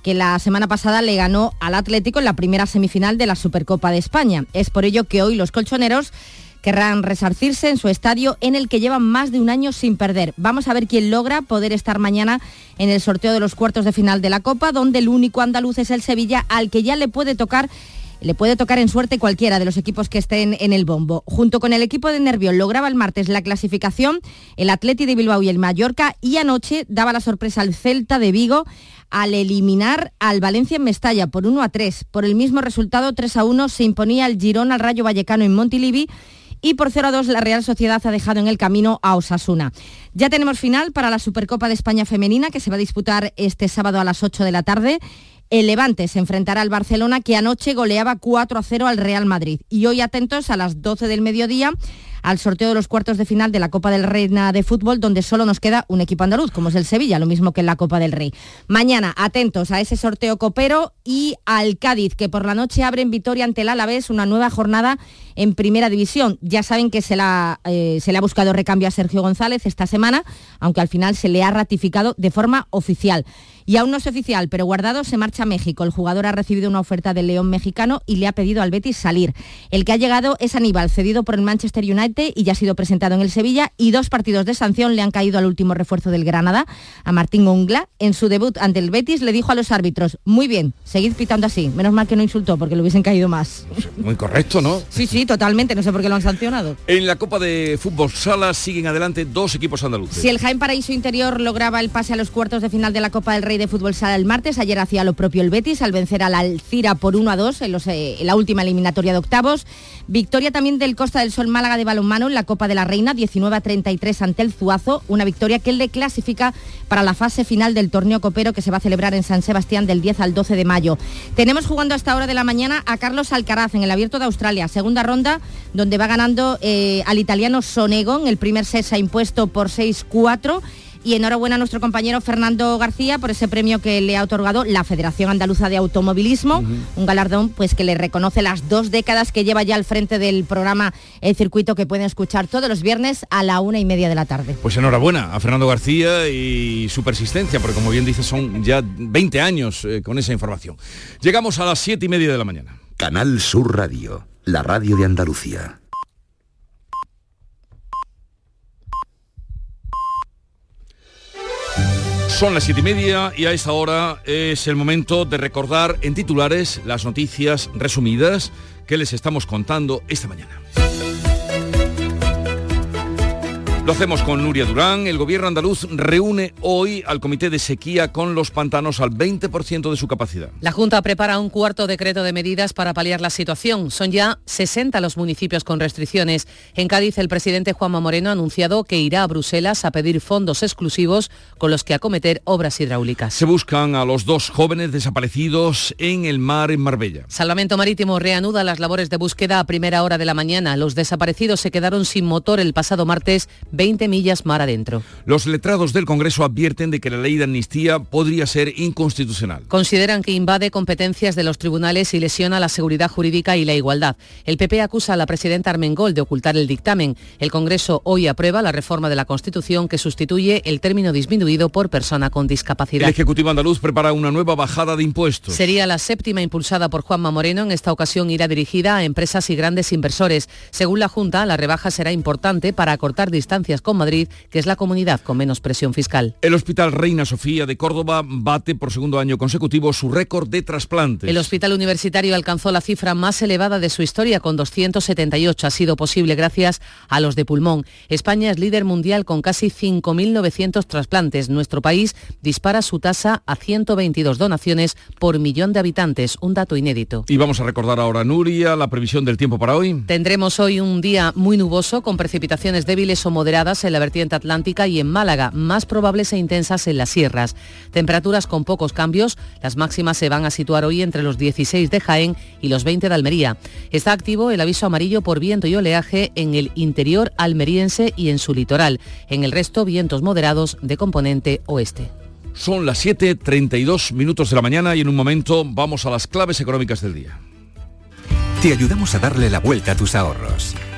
que la semana pasada le ganó al Atlético en la primera semifinal de la Supercopa de España. Es por ello que hoy los colchoneros querrán resarcirse en su estadio en el que llevan más de un año sin perder. Vamos a ver quién logra poder estar mañana en el sorteo de los cuartos de final de la Copa, donde el único andaluz es el Sevilla, al que ya le puede tocar le puede tocar en suerte cualquiera de los equipos que estén en el bombo. Junto con el equipo de Nervión lograba el martes la clasificación el Atleti de Bilbao y el Mallorca y anoche daba la sorpresa al Celta de Vigo al eliminar al Valencia en Mestalla por 1 a 3. Por el mismo resultado 3 a 1 se imponía el Girón al Rayo Vallecano en Montilivi y por 0 a 2 la Real Sociedad ha dejado en el camino a Osasuna. Ya tenemos final para la Supercopa de España femenina que se va a disputar este sábado a las 8 de la tarde. El Levante se enfrentará al Barcelona que anoche goleaba 4 a 0 al Real Madrid. Y hoy atentos a las 12 del mediodía al sorteo de los cuartos de final de la Copa del Reina de Fútbol, donde solo nos queda un equipo andaluz, como es el Sevilla, lo mismo que en la Copa del Rey. Mañana, atentos a ese sorteo copero y al Cádiz, que por la noche abre en Vitoria ante el Alavés una nueva jornada en Primera División. Ya saben que se, la, eh, se le ha buscado recambio a Sergio González esta semana, aunque al final se le ha ratificado de forma oficial. Y aún no es oficial, pero Guardado se marcha a México. El jugador ha recibido una oferta del León mexicano y le ha pedido al Betis salir. El que ha llegado es Aníbal, cedido por el Manchester United y ya ha sido presentado en el Sevilla y dos partidos de sanción le han caído al último refuerzo del Granada, a Martín Ongla. En su debut ante el Betis le dijo a los árbitros, muy bien, seguid pitando así. Menos mal que no insultó porque le hubiesen caído más. Muy correcto, ¿no? Sí, sí, totalmente. No sé por qué lo han sancionado. En la Copa de Fútbol Sala siguen adelante dos equipos andaluces. Si el Jaén Paraíso Interior lograba el pase a los cuartos de final de la Copa del Rey de Fútbol Sala el martes, ayer hacía lo propio el Betis al vencer al Alcira por 1 a 2 en, los, eh, en la última eliminatoria de octavos. Victoria también del Costa del Sol Málaga de balonmano en la Copa de la Reina, 19 a 33 ante el Zuazo, una victoria que le clasifica para la fase final del torneo copero que se va a celebrar en San Sebastián del 10 al 12 de mayo. Tenemos jugando hasta hora de la mañana a Carlos Alcaraz en el Abierto de Australia, segunda ronda donde va ganando eh, al italiano Sonego. El primer set se ha impuesto por 6-4 y enhorabuena a nuestro compañero Fernando García por ese premio que le ha otorgado la Federación Andaluza de Automovilismo, un galardón pues que le reconoce las dos décadas que lleva ya al frente del programa El Circuito que pueden escuchar todos los viernes a la una y media de la tarde. Pues enhorabuena a Fernando García y su persistencia, porque como bien dice son ya 20 años eh, con esa información. Llegamos a las siete y media de la mañana. Canal Sur Radio, la radio de Andalucía. Son las siete y media y a esta hora es el momento de recordar en titulares las noticias resumidas que les estamos contando esta mañana. Lo hacemos con Nuria Durán. El gobierno andaluz reúne hoy al comité de sequía con los pantanos al 20% de su capacidad. La Junta prepara un cuarto decreto de medidas para paliar la situación. Son ya 60 los municipios con restricciones. En Cádiz, el presidente Juanma Moreno ha anunciado que irá a Bruselas a pedir fondos exclusivos con los que acometer obras hidráulicas. Se buscan a los dos jóvenes desaparecidos en el mar en Marbella. Salvamento Marítimo reanuda las labores de búsqueda a primera hora de la mañana. Los desaparecidos se quedaron sin motor el pasado martes 20 millas mar adentro. Los letrados del Congreso advierten de que la ley de amnistía podría ser inconstitucional. Consideran que invade competencias de los tribunales y lesiona la seguridad jurídica y la igualdad. El PP acusa a la presidenta Armengol de ocultar el dictamen. El Congreso hoy aprueba la reforma de la Constitución que sustituye el término disminuido por persona con discapacidad. El Ejecutivo andaluz prepara una nueva bajada de impuestos. Sería la séptima impulsada por Juanma Moreno. En esta ocasión irá dirigida a empresas y grandes inversores. Según la Junta, la rebaja será importante para acortar distancias con Madrid, que es la comunidad con menos presión fiscal. El Hospital Reina Sofía de Córdoba bate por segundo año consecutivo su récord de trasplantes. El Hospital Universitario alcanzó la cifra más elevada de su historia con 278. Ha sido posible gracias a los de pulmón. España es líder mundial con casi 5.900 trasplantes. Nuestro país dispara su tasa a 122 donaciones por millón de habitantes, un dato inédito. Y vamos a recordar ahora, Nuria, la previsión del tiempo para hoy. Tendremos hoy un día muy nuboso con precipitaciones débiles o moderadas en la vertiente atlántica y en Málaga, más probables e intensas en las sierras. Temperaturas con pocos cambios, las máximas se van a situar hoy entre los 16 de Jaén y los 20 de Almería. Está activo el aviso amarillo por viento y oleaje en el interior almeriense y en su litoral. En el resto, vientos moderados de componente oeste. Son las 7.32 minutos de la mañana y en un momento vamos a las claves económicas del día. Te ayudamos a darle la vuelta a tus ahorros.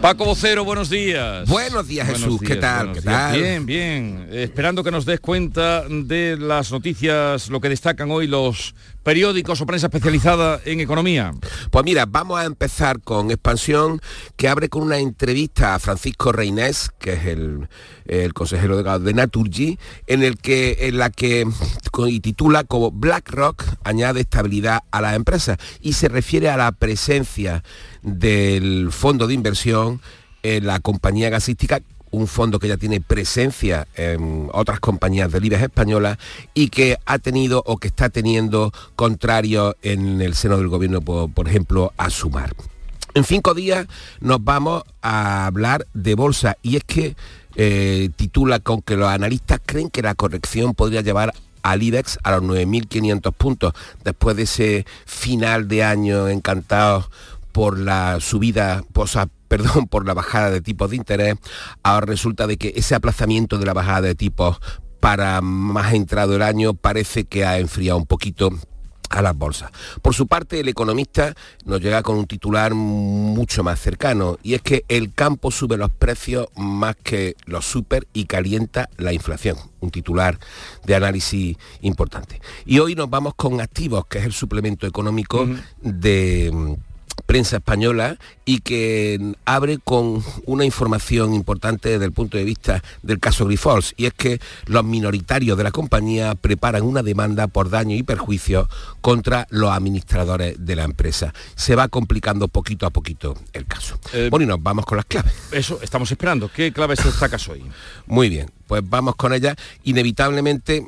Paco Vocero, buenos días. Buenos días, Jesús. ¿Qué tal? ¿Qué tal? Bien, bien. Esperando que nos des cuenta de las noticias, lo que destacan hoy los periódicos o prensa especializada en economía. Pues mira, vamos a empezar con Expansión, que abre con una entrevista a Francisco Reinés, que es el, el consejero delegado de Naturgy, en el que en la que y titula como BlackRock añade estabilidad a las empresas y se refiere a la presencia del fondo de inversión en la compañía gasística un fondo que ya tiene presencia en otras compañías del IBEX españolas y que ha tenido o que está teniendo contrarios en el seno del gobierno, por, por ejemplo, a Sumar. En cinco días nos vamos a hablar de bolsa y es que eh, titula con que los analistas creen que la corrección podría llevar al IBEX a los 9.500 puntos después de ese final de año encantado por la subida, o sea, perdón, por la bajada de tipos de interés, ahora resulta de que ese aplazamiento de la bajada de tipos para más entrado el año parece que ha enfriado un poquito a las bolsas. Por su parte, el economista nos llega con un titular mucho más cercano y es que el campo sube los precios más que los super y calienta la inflación. Un titular de análisis importante. Y hoy nos vamos con activos, que es el suplemento económico de prensa española y que abre con una información importante desde el punto de vista del caso Grifols y es que los minoritarios de la compañía preparan una demanda por daño y perjuicio contra los administradores de la empresa. Se va complicando poquito a poquito el caso. Eh, bueno, y nos vamos con las claves. Eso, estamos esperando. ¿Qué claves destacas hoy? [laughs] Muy bien, pues vamos con ellas. Inevitablemente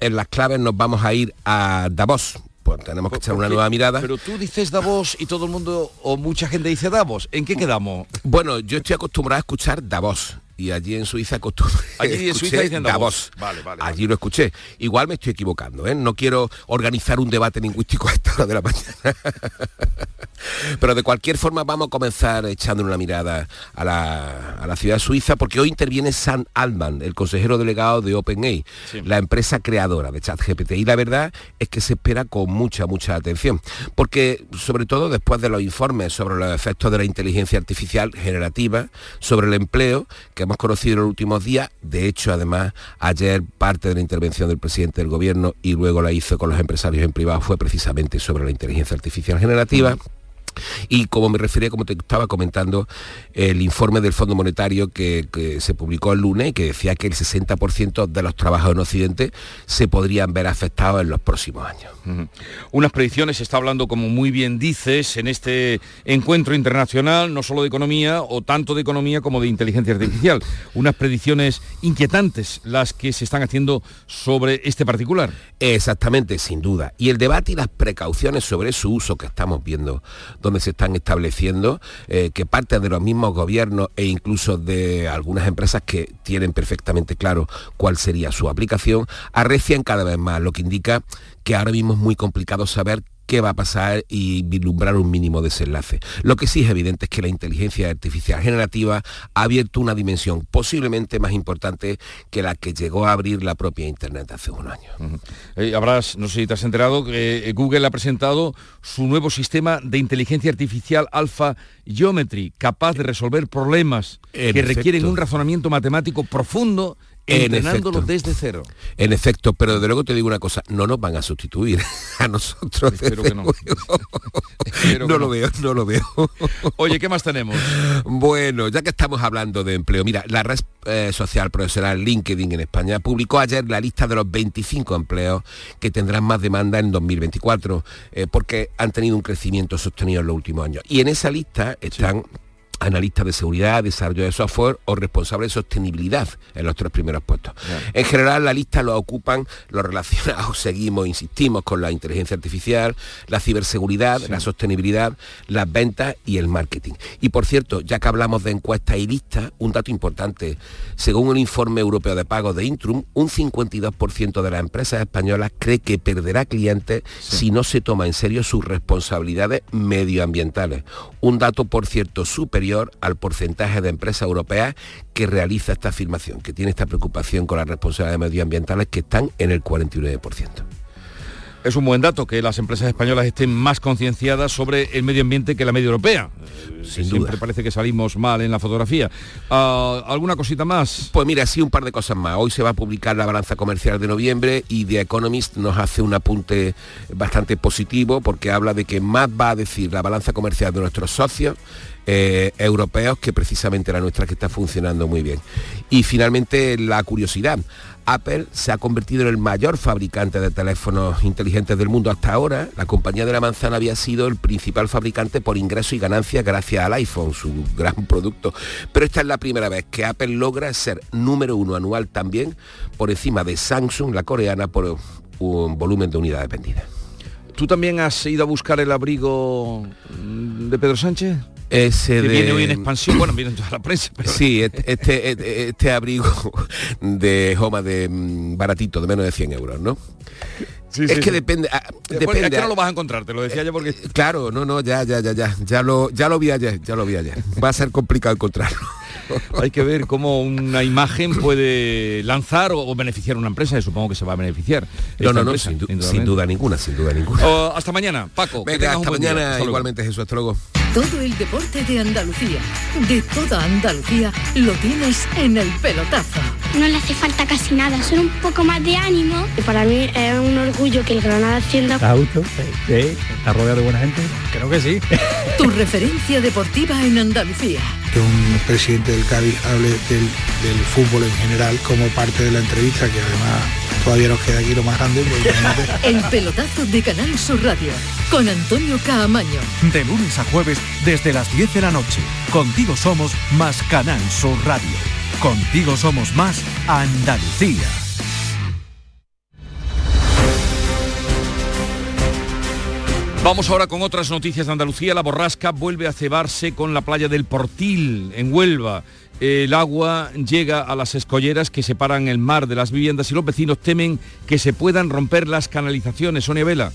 en las claves nos vamos a ir a Davos, pues tenemos que echar una nueva mirada. Pero tú dices Davos y todo el mundo o mucha gente dice Davos. ¿En qué quedamos? Bueno, yo estoy acostumbrado a escuchar Davos. Y allí en Suiza acostumbré [laughs] Allí en Suiza dicen Davos. Vale, vale. Allí lo escuché. Igual me estoy equivocando, ¿eh? No quiero organizar un debate lingüístico a esta hora de la [laughs] mañana. Pero de cualquier forma vamos a comenzar echando una mirada a la, a la ciudad suiza porque hoy interviene Sam Altman, el consejero delegado de OpenAI, la empresa creadora de ChatGPT. Y la verdad es que se espera con mucha, mucha atención. Porque sobre todo después de los informes sobre los efectos de la inteligencia artificial generativa, sobre el empleo que hemos conocido en los últimos días, de hecho además ayer parte de la intervención del presidente del gobierno y luego la hizo con los empresarios en privado fue precisamente sobre la inteligencia artificial generativa. Y como me refería, como te estaba comentando, el informe del Fondo Monetario que, que se publicó el lunes y que decía que el 60% de los trabajos en Occidente se podrían ver afectados en los próximos años. Unas predicciones, se está hablando, como muy bien dices, en este encuentro internacional, no solo de economía, o tanto de economía como de inteligencia artificial. [laughs] Unas predicciones inquietantes las que se están haciendo sobre este particular. Exactamente, sin duda. Y el debate y las precauciones sobre su uso que estamos viendo, donde se están estableciendo, eh, que parte de los mismos gobiernos e incluso de algunas empresas que tienen perfectamente claro cuál sería su aplicación, arrecian cada vez más, lo que indica que ahora mismo es muy complicado saber qué va a pasar y vislumbrar un mínimo desenlace. Lo que sí es evidente es que la inteligencia artificial generativa ha abierto una dimensión posiblemente más importante que la que llegó a abrir la propia Internet hace unos años. Eh, habrás, no sé si te has enterado, que eh, Google ha presentado su nuevo sistema de inteligencia artificial Alpha Geometry, capaz de resolver problemas En que requieren un razonamiento matemático profundo, En desde cero. En efecto, pero desde luego te digo una cosa, no nos van a sustituir [laughs] a nosotros. Espero que no. [laughs] que no lo no. veo, no lo veo. Oye, ¿qué más tenemos? Bueno, ya que estamos hablando de empleo, mira, la red eh, social profesional LinkedIn en España publicó ayer la lista de los 25 empleos que tendrán más demanda en 2024, eh, porque han tenido un crecimiento sostenido en los últimos años. Y en esa lista están analistas de seguridad, desarrollo de software o responsables de sostenibilidad en los tres primeros puestos. En general la lista lo ocupan los relacionados, [laughs] seguimos, insistimos, con la inteligencia artificial, la ciberseguridad, la sostenibilidad, las ventas y el marketing. Y por cierto, ya que hablamos de encuestas y listas, un dato importante, según un informe europeo de pagos de Intrum, un 52% de las empresas españolas cree que perderá clientes si no se toma en serio sus responsabilidades medioambientales. Un dato, por cierto, superior al porcentaje de empresas europeas que realiza esta afirmación, que tiene esta preocupación con las responsabilidades medioambientales que están en el 49%. Es un buen dato que las empresas españolas estén más concienciadas sobre el medio ambiente que la media europea. Eh, Sin Siempre duda. parece que salimos mal en la fotografía. Ah, ¿Alguna cosita más? Pues mira, sí, un par de cosas más. Hoy se va a publicar la balanza comercial de noviembre y The Economist nos hace un apunte bastante positivo porque habla de que más va a decir la balanza comercial de nuestros socios eh, europeos que precisamente la nuestra que está funcionando muy bien. Y finalmente la curiosidad. Apple se ha convertido en el mayor fabricante de teléfonos inteligentes del mundo hasta ahora. La compañía de la manzana había sido el principal fabricante por ingreso y ganancias gracias al iPhone, su gran producto. Pero esta es la primera vez que Apple logra ser número uno anual también por encima de Samsung, la coreana, por un volumen de unidades vendidas. ¿Tú también has ido a buscar el abrigo de Pedro Sánchez? Ese que de- viene hoy en expansión, bueno, viene en toda la prensa. pero- Sí, este, este, abrigo de Homa de mm, baratito, de menos de 100 euros, ¿no? Sí, es sí, que sí. depende, ah, Bueno, depende. es que no lo vas a encontrar, te lo decía yo porque... Claro, no, no, ya, ya, ya, ya, ya lo, ya lo vi ayer, ya lo vi ayer. Va a ser complicado encontrarlo. [laughs] Hay que ver cómo una imagen puede lanzar o, o beneficiar a una empresa, y supongo que se va a beneficiar. No, no, no, empresa, sin, du- indudablemente. sin duda ninguna, sin duda ninguna. Oh, hasta mañana, Paco. Venga, hasta mañana, Hasta igualmente Jesús, hasta luego. Todo el deporte de Andalucía, de toda Andalucía, lo tienes en el pelotazo. no le hace falta casi nada, solo un poco más de ánimo. Para mí es un orgullo que el Granada ascienda. ¿Está justo? Sí. ¿Está rodeado de buena gente? Creo que sí. tu referencia deportiva en Andalucía. Que un presidente del Cádiz hable del, del fútbol en general como parte de la entrevista, que además todavía nos queda aquí lo más grande. [laughs] El pelotazo de Canal Sur Radio con Antonio Caamaño. De lunes a jueves desde las 10 de la noche. Contigo somos más Canal Sur Radio. Contigo somos más Andalucía. Vamos ahora con otras noticias de Andalucía. La borrasca vuelve a cebarse con la playa del Portil, en Huelva. El agua llega a las escolleras que separan el mar de las viviendas y los vecinos temen que se puedan romper las canalizaciones. Sonia Vela.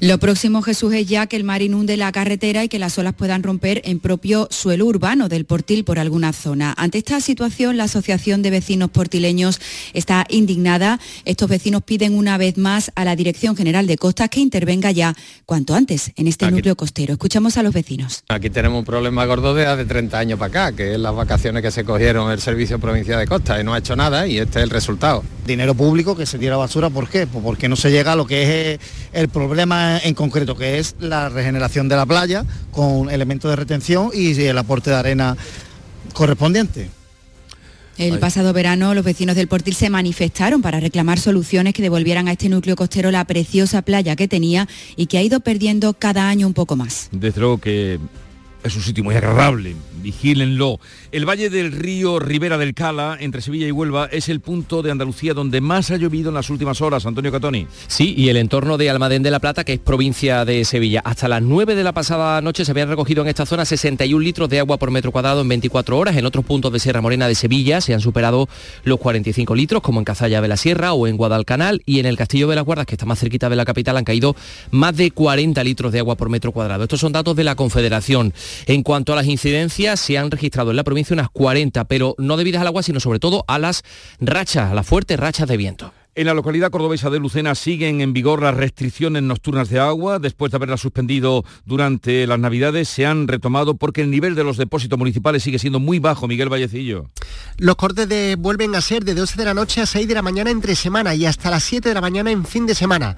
Lo próximo, Jesús, es ya que el mar inunde la carretera y que las olas puedan romper en propio suelo urbano del Portil por alguna zona. Ante esta situación, la Asociación de Vecinos Portileños está indignada. Estos vecinos piden una vez más a la Dirección General de Costas que intervenga ya cuanto antes en este Aquí- núcleo costero. Escuchamos a los vecinos. Aquí tenemos un problema gordo de hace 30 años para acá, que es las vacaciones que se cogieron el Servicio Provincial de Costa y no ha hecho nada y este es el resultado. dinero público que se tira basura, ¿por qué? Pues porque no se llega a lo que es el problema en concreto, que es la regeneración de la playa con elementos de retención y el aporte de arena correspondiente. El pasado verano los vecinos del Portil se manifestaron para reclamar soluciones que devolvieran a este núcleo costero la preciosa playa que tenía y que ha ido perdiendo cada año un poco más. Desde luego que es un sitio muy agradable, vigílenlo. El Valle del Río Ribera del Cala, entre Sevilla y Huelva, es el punto de Andalucía donde más ha llovido en las últimas horas. Antonio Catoni. Sí, y el entorno de Almadén de la Plata, que es provincia de Sevilla. Hasta las 9 de la pasada noche se habían recogido en esta zona 61 litros de agua por metro cuadrado en 24 horas. En otros puntos de Sierra Morena de Sevilla se han superado los 45 litros, como en Cazalla de la Sierra o en Guadalcanal. Y en el Castillo de las Guardas, que está más cerquita de la capital, han caído más de 40 litros de agua por metro cuadrado. Estos son datos de la Confederación. En cuanto a las incidencias, se han registrado en la provincia unas 40, pero no debidas al agua, sino sobre todo a las rachas, a las fuertes rachas de viento. En la localidad cordobesa de Lucena siguen en vigor las restricciones nocturnas de agua. Después de haberlas suspendido durante las Navidades, se han retomado porque el nivel de los depósitos municipales sigue siendo muy bajo. Miguel Vallecillo. Los cortes de- vuelven a ser de 12 de la noche a 6 de la mañana entre semana y hasta las 7 de la mañana en fin de semana.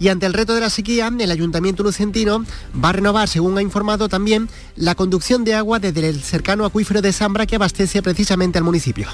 Y ante el reto de la sequía, el Ayuntamiento Lucentino va a renovar, según ha informado también, la conducción de agua desde el cercano acuífero de Zambra que abastece precisamente al municipio.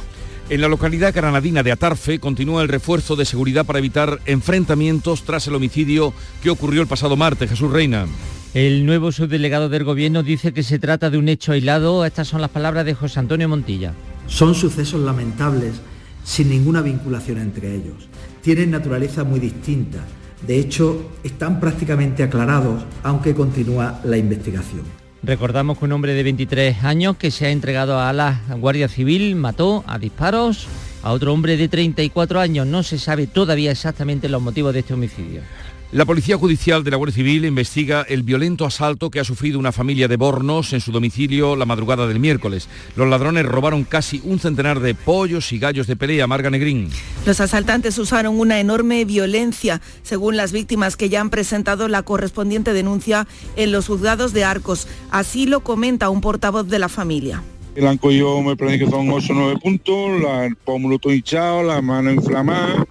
En la localidad granadina de Atarfe continúa el refuerzo de seguridad para evitar enfrentamientos tras el homicidio que ocurrió el pasado martes. Jesús Reina. El nuevo subdelegado del Gobierno dice que se trata de un hecho aislado. Estas son las palabras de José Antonio Montilla. Son sucesos lamentables sin ninguna vinculación entre ellos. Tienen naturaleza muy distinta. De hecho, están prácticamente aclarados, aunque continúa la investigación. Recordamos que un hombre de 23 años que se ha entregado a la Guardia Civil mató a disparos a otro hombre de 34 años. No se sabe todavía exactamente los motivos de este homicidio. La Policía Judicial de la Guardia Civil investiga el violento asalto que ha sufrido una familia de Bornos en su domicilio la madrugada del miércoles. Los ladrones robaron casi un centenar de pollos y gallos de pelea. Marga Negrín. Los asaltantes usaron una enorme violencia, según las víctimas que ya han presentado la correspondiente denuncia en los juzgados de Arcos. Así lo comenta un portavoz de la familia. El han cogido, me parece que son 8 o 9 puntos, la- el pómulo todo hinchado, la mano inflamada.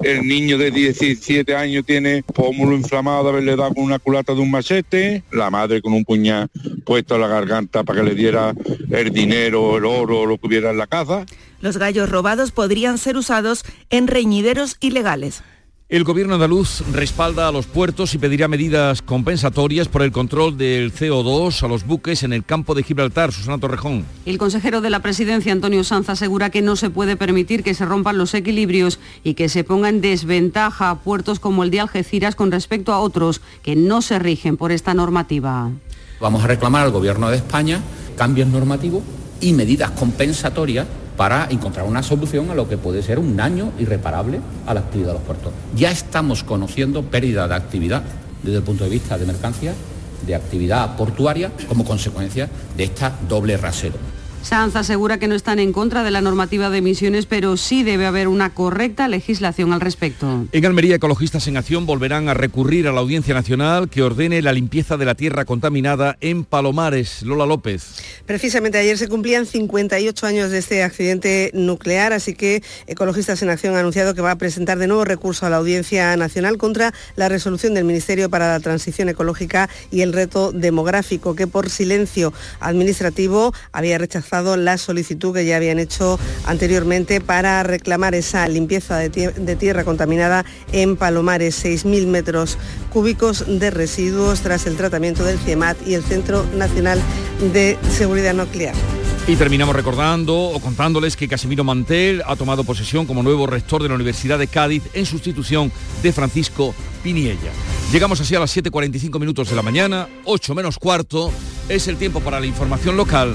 El niño de 17 años tiene pómulo inflamado haberle dado con una culata de un machete. La madre con un puñal puesto a la garganta para que le diera el dinero, el oro, lo que hubiera en la casa. Los gallos robados podrían ser usados en reñideros ilegales. El gobierno andaluz respalda a los puertos y pedirá medidas compensatorias por el control del CO2 a los buques en el campo de Gibraltar. Susana Torrejón. El consejero de la presidencia, Antonio Sanz, asegura que no se puede permitir que se rompan los equilibrios y que se ponga en desventaja a puertos como el de Algeciras con respecto a otros que no se rigen por esta normativa. Vamos a reclamar al Gobierno de España cambios normativos y medidas compensatorias para encontrar una solución a lo que puede ser un daño irreparable a la actividad de los puertos. Ya estamos conociendo pérdida de actividad desde el punto de vista de mercancías, de actividad portuaria, como consecuencia de esta doble rasero. Sanz asegura que no están en contra de la normativa de emisiones, pero sí debe haber una correcta legislación al respecto. En Almería, ecologistas en acción volverán a recurrir a la Audiencia Nacional que ordene la limpieza de la tierra contaminada en Palomares. Lola López. Precisamente ayer se cumplían 58 años de este accidente nuclear, así que Ecologistas en Acción ha anunciado que va a presentar de nuevo recurso a la Audiencia Nacional contra la resolución del Ministerio para la Transición Ecológica y el Reto Demográfico, que por silencio administrativo había rechazado la solicitud que ya habían hecho anteriormente para reclamar esa limpieza de, tierra contaminada en Palomares, 6.000 metros cúbicos de residuos tras el tratamiento del CIEMAT y el Centro Nacional de Seguridad Nuclear. Y terminamos recordando o contándoles que Casimiro Mantel ha tomado posesión como nuevo rector de la Universidad de Cádiz en sustitución de Francisco Piniella. Llegamos así a las 7.45 minutos de la mañana, 8 menos cuarto, es el tiempo para la información local.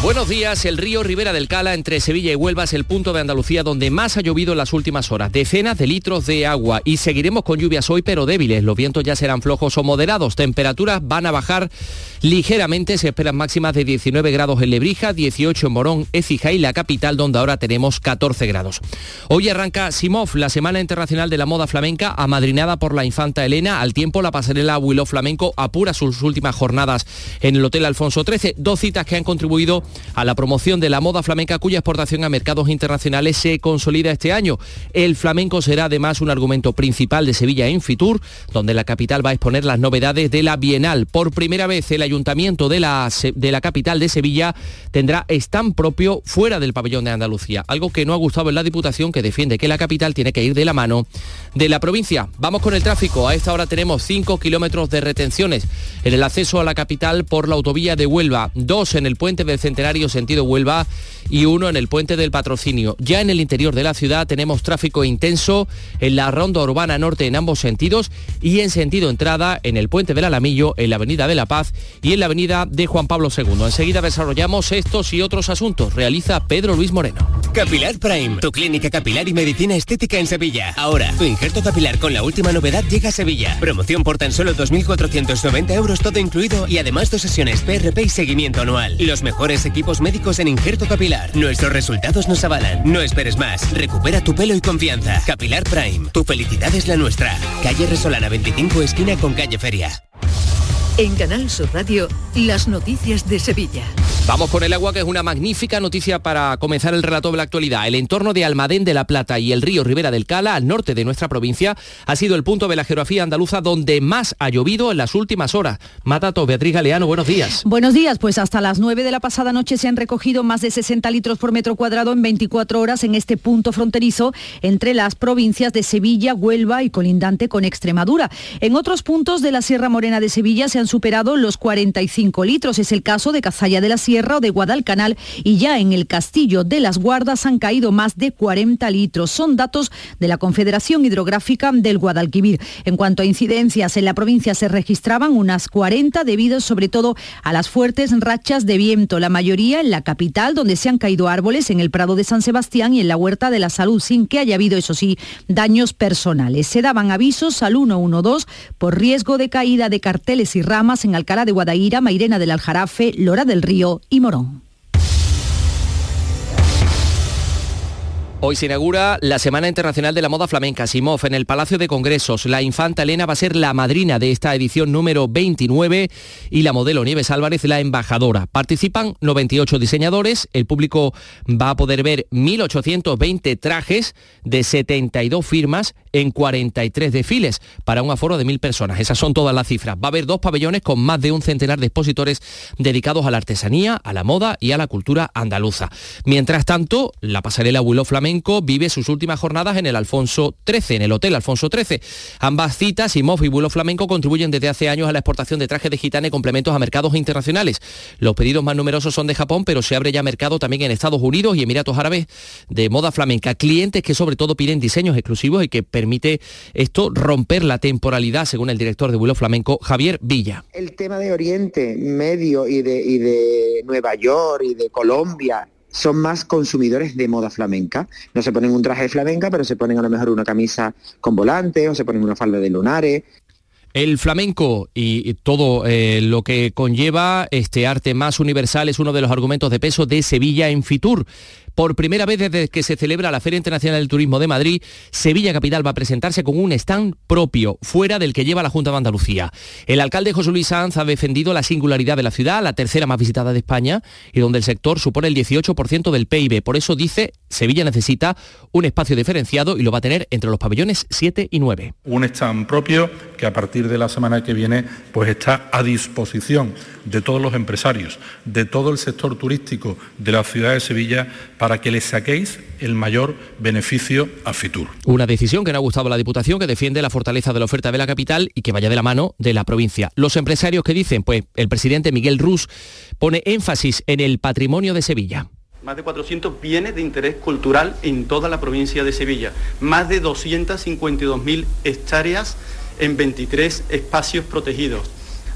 Buenos días. El río Ribera del Cala entre Sevilla y Huelva es el punto de Andalucía donde más ha llovido en las últimas horas. Decenas de litros de agua y seguiremos con lluvias hoy pero débiles. Los vientos ya serán flojos o moderados. Temperaturas van a bajar ligeramente. Se esperan máximas de 19 grados en Lebrija, 18 en Morón, Écija y la capital donde ahora tenemos 14 grados. Hoy arranca Simov, la Semana Internacional de la Moda Flamenca, amadrinada por la infanta Elena. Al tiempo la pasarela Willow Flamenco apura sus últimas jornadas en el Hotel Alfonso XIII. Dos citas que han contribuido a la promoción de la moda flamenca cuya exportación a mercados internacionales se consolida este año. El flamenco será además un argumento principal de Sevilla en Fitur, donde la capital va a exponer las novedades de la Bienal. Por primera vez el ayuntamiento de la, de la capital de Sevilla tendrá stand propio fuera del pabellón de Andalucía, algo que no ha gustado en la Diputación que defiende que la capital tiene que ir de la mano de la provincia. Vamos con el tráfico. A esta hora tenemos 5 kilómetros de retenciones en el acceso a la capital por la autovía de Huelva, dos en el puente del Sentido Huelva y uno en el puente del patrocinio. Ya en el interior de la ciudad tenemos tráfico intenso en la ronda urbana norte en ambos sentidos y en sentido entrada en el puente del Alamillo, en la avenida de la Paz y en la avenida de Juan Pablo II. Enseguida desarrollamos estos y otros asuntos. Realiza Pedro Luis Moreno. Capilar Prime, tu clínica capilar y medicina estética en Sevilla. Ahora, tu injerto capilar con la última novedad llega a Sevilla. Promoción por tan solo 2.490 euros todo incluido y además dos sesiones PRP y seguimiento anual. Los mejores equipos médicos en injerto capilar. Nuestros resultados nos avalan. No esperes más. Recupera tu pelo y confianza. Capilar Prime. Tu felicidad es la nuestra. Calle Resolana 25 esquina con calle Feria. En Canal Sur Radio, las noticias de Sevilla. Vamos con el agua, que es una magnífica noticia para comenzar el relato de la actualidad. El entorno de Almadén de la Plata y el río Ribera del Cala, al norte de nuestra provincia, ha sido el punto de la geografía andaluza donde más ha llovido en las últimas horas. Matato, Beatriz Galeano, buenos días. Buenos días, pues hasta las 9 de la pasada noche se han recogido más de 60 litros por metro cuadrado en 24 horas en este punto fronterizo entre las provincias de Sevilla, Huelva y colindante con Extremadura. En otros puntos de la Sierra Morena de Sevilla se han superado los 45 litros. Es el caso de Cazalla de la Sierra o de Guadalcanal y ya en el Castillo de las Guardas han caído más de 40 litros. Son datos de la Confederación Hidrográfica del Guadalquivir. En cuanto a incidencias, en la provincia se registraban unas 40 debido sobre todo a las fuertes rachas de viento, la mayoría en la capital donde se han caído árboles en el Prado de San Sebastián y en la Huerta de la Salud sin que haya habido, eso sí, daños personales. Se daban avisos al 112 por riesgo de caída de carteles y ramas en Alcalá de Guadaira, Mairena del Aljarafe, Lora del Río y Morón. Hoy se inaugura la Semana Internacional de la Moda Flamenca Simov en el Palacio de Congresos. La infanta Elena va a ser la madrina de esta edición número 29 y la modelo Nieves Álvarez la embajadora. Participan 98 diseñadores. El público va a poder ver 1.820 trajes de 72 firmas en 43 desfiles para un aforo de 1.000 personas. Esas son todas las cifras. Va a haber dos pabellones con más de un centenar de expositores dedicados a la artesanía, a la moda y a la cultura andaluza. Mientras tanto, la pasarela Willow Vive sus últimas jornadas en el Alfonso XIII, en el Hotel Alfonso XIII. Ambas citas, IMOF y Willow Flamenco, contribuyen desde hace años a la exportación de trajes de gitana y complementos a mercados internacionales. Los pedidos más numerosos son de Japón, pero se abre ya mercado también en Estados Unidos y Emiratos Árabes de moda flamenca. Clientes que sobre todo piden diseños exclusivos y que permite esto romper la temporalidad, según el director de vuelo flamenco, Javier Villa. El tema de Oriente Medio y de Nueva York y de Colombia son más consumidores de moda flamenca. No se ponen un traje de flamenca, pero se ponen a lo mejor una camisa con volante o se ponen una falda de lunares el flamenco y todo eh, lo que conlleva este arte más universal es uno de los argumentos de peso de Sevilla en Fitur. Por primera vez desde que se celebra la Feria Internacional del Turismo de Madrid, Sevilla Capital va a presentarse con un stand propio, fuera del que lleva la Junta de Andalucía. El alcalde José Luis Sanz ha defendido la singularidad de la ciudad, la tercera más visitada de España, y donde el sector supone el 18% del PIB. Por eso dice, Sevilla necesita un espacio diferenciado y lo va a tener entre los pabellones 7 y 9. Un stand propio que a partir de la semana que viene pues está a disposición de todos los empresarios, de todo el sector turístico de la ciudad de Sevilla que les saquéis el mayor beneficio a Fitur. Una decisión que no ha gustado a la Diputación, que defiende la fortaleza de la oferta de la capital y que vaya de la mano de la provincia. Los empresarios que dicen, pues el presidente Miguel Rus pone énfasis en el patrimonio de Sevilla más de 400 bienes de interés cultural en toda la provincia de Sevilla, más de 252.000 hectáreas en 23 espacios protegidos,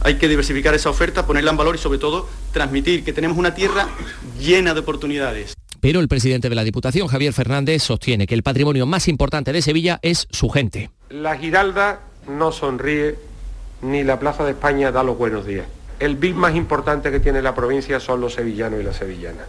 hay que diversificar esa oferta, ponerla en valor y sobre todo transmitir que tenemos una tierra llena de oportunidades. Pero el presidente de la Diputación, Javier Fernández, sostiene que el patrimonio más importante de Sevilla es su gente. La Giralda no sonríe ni la Plaza de España da los buenos días. El BIM más importante que tiene la provincia son los sevillanos y las sevillanas.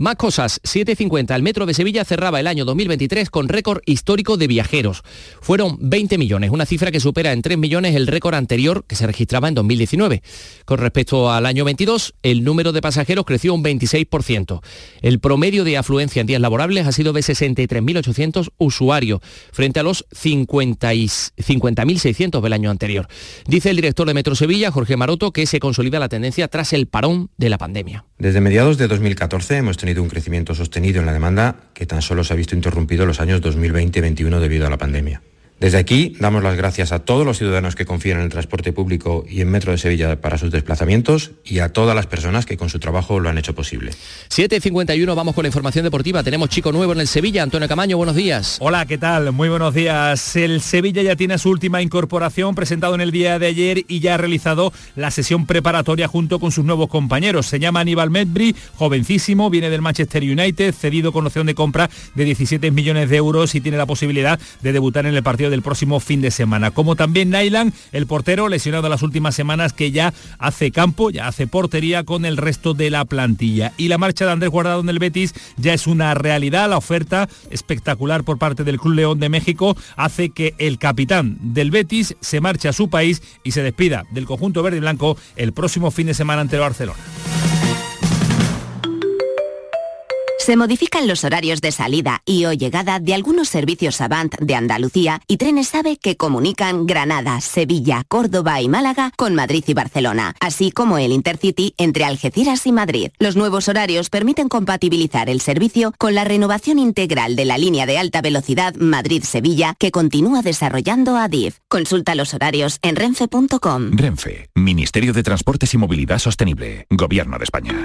Más cosas, 7.50. El metro de Sevilla cerraba el año 2023 con récord histórico de viajeros. Fueron 20 millones, una cifra que supera en 3 millones el récord anterior que se registraba en 2019. Con respecto al año 22, el número de pasajeros creció un 26%. El promedio de afluencia en días laborables ha sido de 63.800 usuarios, frente a los 50.600 del año anterior. Dice el director de Metro Sevilla, Jorge Maroto, que se consolida la tendencia tras el parón de la pandemia. Desde mediados de 2014 hemos tenido un crecimiento sostenido en la demanda que tan solo se ha visto interrumpido en los años 2020 y 2021 debido a la pandemia. Desde aquí damos las gracias a todos los ciudadanos que confían en el transporte público y en Metro de Sevilla para sus desplazamientos y a todas las personas que con su trabajo lo han hecho posible. 7.51, vamos con la información deportiva. Tenemos chico nuevo en el Sevilla. Antonio Camaño, buenos días. Hola, ¿qué tal? Muy buenos días. El Sevilla ya tiene su última incorporación presentado en el día de ayer y ya ha realizado la sesión preparatoria junto con sus nuevos compañeros. Se llama Aníbal Medbri, jovencísimo, viene del Manchester United, cedido con opción de compra de 17 millones de euros y tiene la posibilidad de debutar en el partido del próximo fin de semana. Como también Nailan, el portero lesionado las últimas semanas que ya hace campo, ya hace portería con el resto de la plantilla. Y la marcha de Andrés Guardado en el Betis ya es una realidad. La oferta espectacular por parte del Club León de México hace que el capitán del Betis se marche a su país y se despida del conjunto verde y blanco el próximo fin de semana ante el Barcelona. Se modifican los horarios de salida y o llegada de algunos servicios Avant de Andalucía y Trenes AVE que comunican Granada, Sevilla, Córdoba y Málaga con Madrid y Barcelona, así como el Intercity entre Algeciras y Madrid. Los nuevos horarios permiten compatibilizar el servicio con la renovación integral de la línea de alta velocidad Madrid-Sevilla que continúa desarrollando ADIF. Consulta los horarios en renfe.com. Renfe, Ministerio de Transportes y Movilidad Sostenible, Gobierno de España.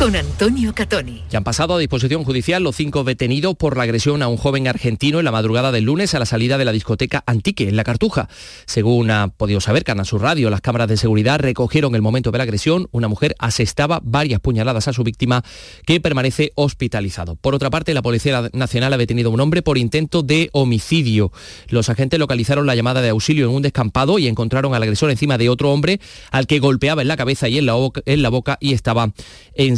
con Antonio Catoni. Ya han pasado a disposición judicial los cinco detenidos por la agresión a un joven argentino en la madrugada del lunes a la salida de la discoteca Antique, en La Cartuja. Según ha podido saber Canal Radio, las cámaras de seguridad recogieron el momento de la agresión. Una mujer asestaba varias puñaladas a su víctima, que permanece hospitalizado. Por otra parte, la Policía Nacional ha detenido a un hombre por intento de homicidio. Los agentes localizaron la llamada de auxilio en un descampado y encontraron al agresor encima de otro hombre al que golpeaba en la cabeza y en la boca, en la boca y estaba en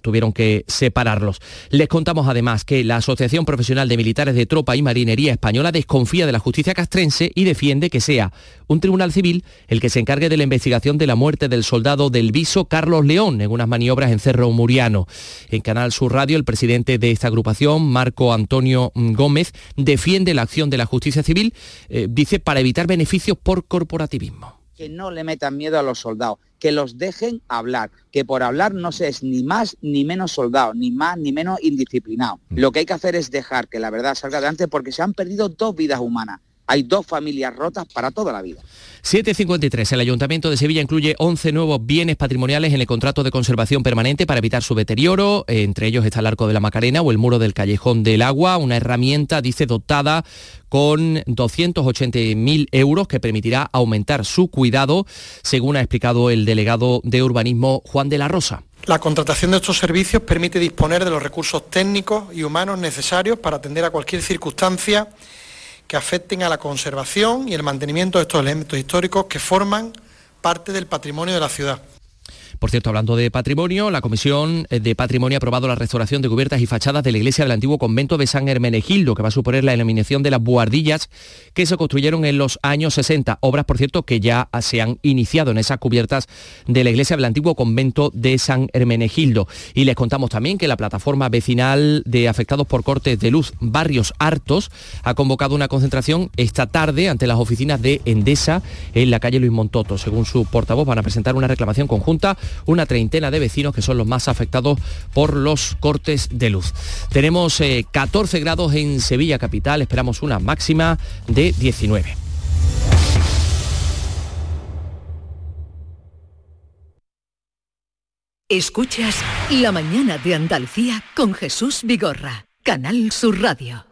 Tuvieron que separarlos. Les contamos además que la Asociación Profesional de Militares de Tropa y Marinería Española desconfía de la justicia castrense y defiende que sea un tribunal civil el que se encargue de la investigación de la muerte del soldado del Viso Carlos León en unas maniobras en Cerro Muriano. En Canal Sur Radio, el presidente de esta agrupación, Marco Antonio Gómez, defiende la acción de la justicia civil, eh, dice, para evitar beneficios por corporativismo. Que no le metan miedo a los soldados que los dejen hablar, que por hablar no se es ni más ni menos soldado, ni más ni menos indisciplinado. Mm. Lo que hay que hacer es dejar que la verdad salga adelante porque se han perdido dos vidas humanas hay dos familias rotas para toda la vida. 753. El Ayuntamiento de Sevilla incluye 11 nuevos bienes patrimoniales en el contrato de conservación permanente para evitar su deterioro. Entre ellos está el Arco de la Macarena o el Muro del Callejón del Agua, una herramienta, dice, dotada con 280.000 euros que permitirá aumentar su cuidado, según ha explicado el delegado de urbanismo Juan de la Rosa. La contratación de estos servicios permite disponer de los recursos técnicos y humanos necesarios para atender a cualquier circunstancia que afecten a la conservación y el mantenimiento de estos elementos históricos que forman parte del patrimonio de la ciudad. Por cierto, hablando de patrimonio, la Comisión de Patrimonio ha aprobado la restauración de cubiertas y fachadas de la iglesia del antiguo convento de San Hermenegildo, que va a suponer la eliminación de las buhardillas que se construyeron en los años 60. Obras, por cierto, que ya se han iniciado en esas cubiertas de la iglesia del antiguo convento de San Hermenegildo. Y les contamos también que la plataforma vecinal de afectados por cortes de luz Barrios Hartos ha convocado una concentración esta tarde ante las oficinas de Endesa en la calle Luis Montoto. Según su portavoz, van a presentar una reclamación conjunta una treintena de vecinos que son los más afectados por los cortes de luz. Tenemos 14 eh, grados en Sevilla capital, esperamos una máxima de 19. Escuchas La mañana de Andalucía con Jesús Vigorra, Canal Sur Radio.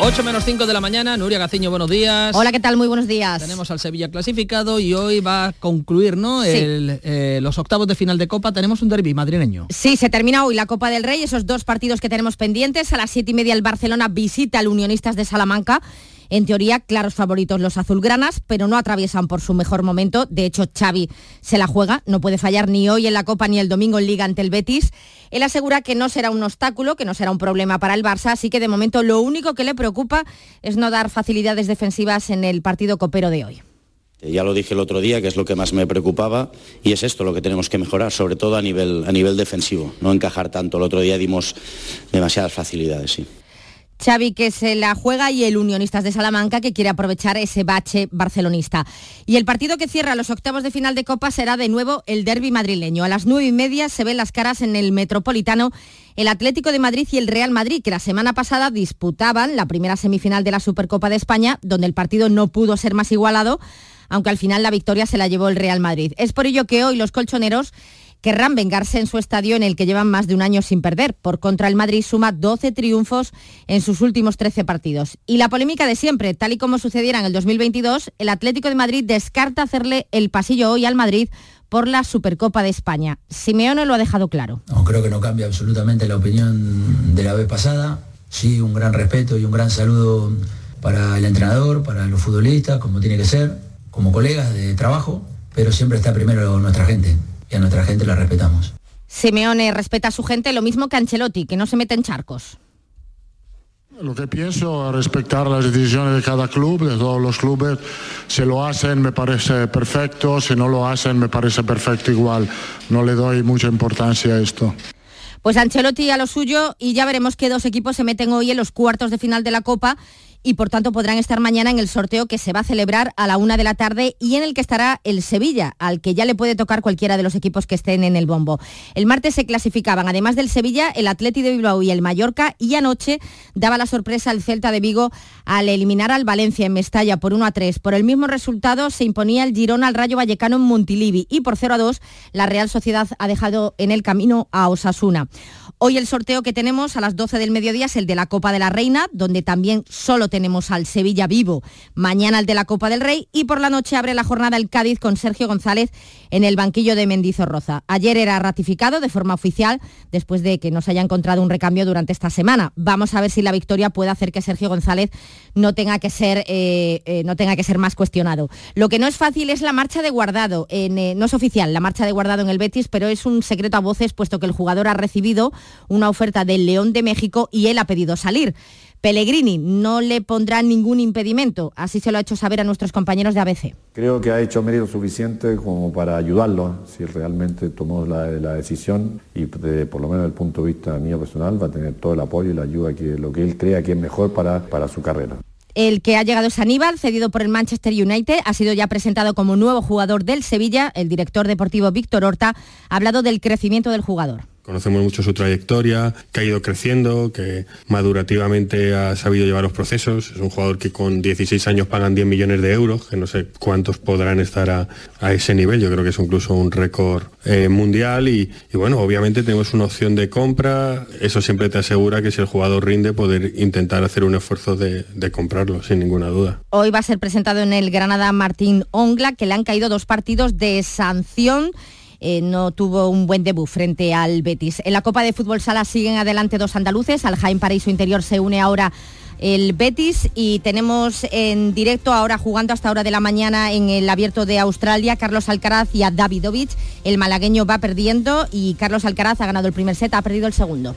8 menos 5 de la mañana, Nuria Gaciño, buenos días. Hola, ¿qué tal? Muy buenos días. Tenemos al Sevilla clasificado y hoy va a concluir, ¿no? Eh, los octavos de final de Copa, tenemos un derby madrileño. Sí, se termina hoy la Copa del Rey, esos dos partidos que tenemos pendientes. A las siete y media el Barcelona visita al Unionistas de Salamanca en teoría, claros favoritos los azulgranas, pero no atraviesan por su mejor momento. De hecho, Xavi se la juega, no puede fallar ni hoy en la Copa ni el domingo en Liga ante el Betis. Él asegura que no será un obstáculo, que no será un problema para el Barça, así que de momento lo único que le preocupa es no dar facilidades defensivas en el partido copero de hoy. Ya lo dije el otro día, que es lo que más me preocupaba, y es esto lo que tenemos que mejorar, sobre todo a nivel, a nivel defensivo, no encajar tanto. El otro día dimos demasiadas facilidades, sí. Xavi que se la juega y el Unionistas de Salamanca que quiere aprovechar ese bache barcelonista. Y el partido que cierra los octavos de final de Copa será de nuevo el derby madrileño. A las nueve y media se ven las caras en el Metropolitano el Atlético de Madrid y el Real Madrid, que la semana pasada disputaban la primera semifinal de la Supercopa de España, donde el partido no pudo ser más igualado, aunque al final la victoria se la llevó el Real Madrid. Es por ello que hoy los colchoneros querrán vengarse en su estadio en el que llevan más de un año sin perder. Por contra, el Madrid suma 12 triunfos en sus últimos 13 partidos. Y la polémica de siempre, tal y como sucediera en el 2022, el Atlético de Madrid descarta hacerle el pasillo hoy al Madrid por la Supercopa de España. Simeone lo ha dejado claro. Creo que no cambia absolutamente la opinión de la vez pasada. Sí, un gran respeto y un gran saludo para el entrenador, para los futbolistas, como tiene que ser, como colegas de trabajo, pero siempre está primero nuestra gente y a nuestra gente la respetamos. Simeone respeta a su gente lo mismo que Ancelotti, que no se mete en charcos. Lo que pienso es respetar las decisiones de cada club, de todos los clubes. Si lo hacen me parece perfecto, si no lo hacen me parece perfecto igual. No le doy mucha importancia a esto. Pues Ancelotti a lo suyo y ya veremos qué dos equipos se meten hoy en los cuartos de final de la Copa y por tanto podrán estar mañana en el sorteo que se va a celebrar a la una de la tarde y en el que estará el Sevilla, al que ya le puede tocar cualquiera de los equipos que estén en el bombo. El martes se clasificaban, además del Sevilla, el Atleti de Bilbao y el Mallorca y anoche daba la sorpresa al Celta de Vigo al eliminar al Valencia en Mestalla por 1 a 3. Por el mismo resultado se imponía el Girona al Rayo Vallecano en Montilivi y por 0 a 2 la Real Sociedad ha dejado en el camino a Osasuna. Hoy el sorteo que tenemos a las 12 del mediodía es el de la Copa de la Reina, donde también solo tenemos al Sevilla vivo. Mañana el de la Copa del Rey y por la noche abre la jornada el Cádiz con Sergio González en el banquillo de Mendizorroza. Ayer era ratificado de forma oficial después de que nos haya encontrado un recambio durante esta semana. Vamos a ver si la victoria puede hacer que Sergio González no tenga que ser, eh, eh, no tenga que ser más cuestionado. Lo que no es fácil es la marcha de guardado. Eh, no es oficial la marcha de guardado en el Betis, pero es un secreto a voces puesto que el jugador ha recibido una oferta del León de México y él ha pedido salir. Pellegrini no le pondrá ningún impedimento, así se lo ha hecho saber a nuestros compañeros de ABC. Creo que ha hecho mérito suficiente como para ayudarlo, si realmente tomó la, decisión y por lo menos desde el punto de vista mío personal va a tener todo el apoyo y la ayuda que lo que él crea que es mejor para, para su carrera. El que ha llegado es Aníbal, cedido por el Manchester United, ha sido ya presentado como nuevo jugador del Sevilla. El director deportivo Víctor Horta ha hablado del crecimiento del jugador. Conocemos mucho su trayectoria, que ha ido creciendo, que madurativamente ha sabido llevar los procesos. Es un jugador que con 16 años pagan 10 millones de euros, que no sé cuántos podrán estar a, ese nivel. Yo creo que es incluso un récord eh, mundial y, bueno, obviamente tenemos una opción de compra. Eso siempre te asegura que si el jugador rinde, poder intentar hacer un esfuerzo de, de comprarlo, sin ninguna duda. Hoy va a ser presentado en el Granada Martín Ongla, que le han caído dos partidos de sanción eh, no tuvo un buen debut frente al Betis. En la Copa de Fútbol Sala siguen adelante dos andaluces, al Jaime Paraíso Interior se une ahora el Betis y tenemos en directo ahora jugando hasta hora de la mañana en el abierto de Australia Carlos Alcaraz y a Davidovich. El malagueño va perdiendo y Carlos Alcaraz ha ganado el primer set, ha perdido el segundo.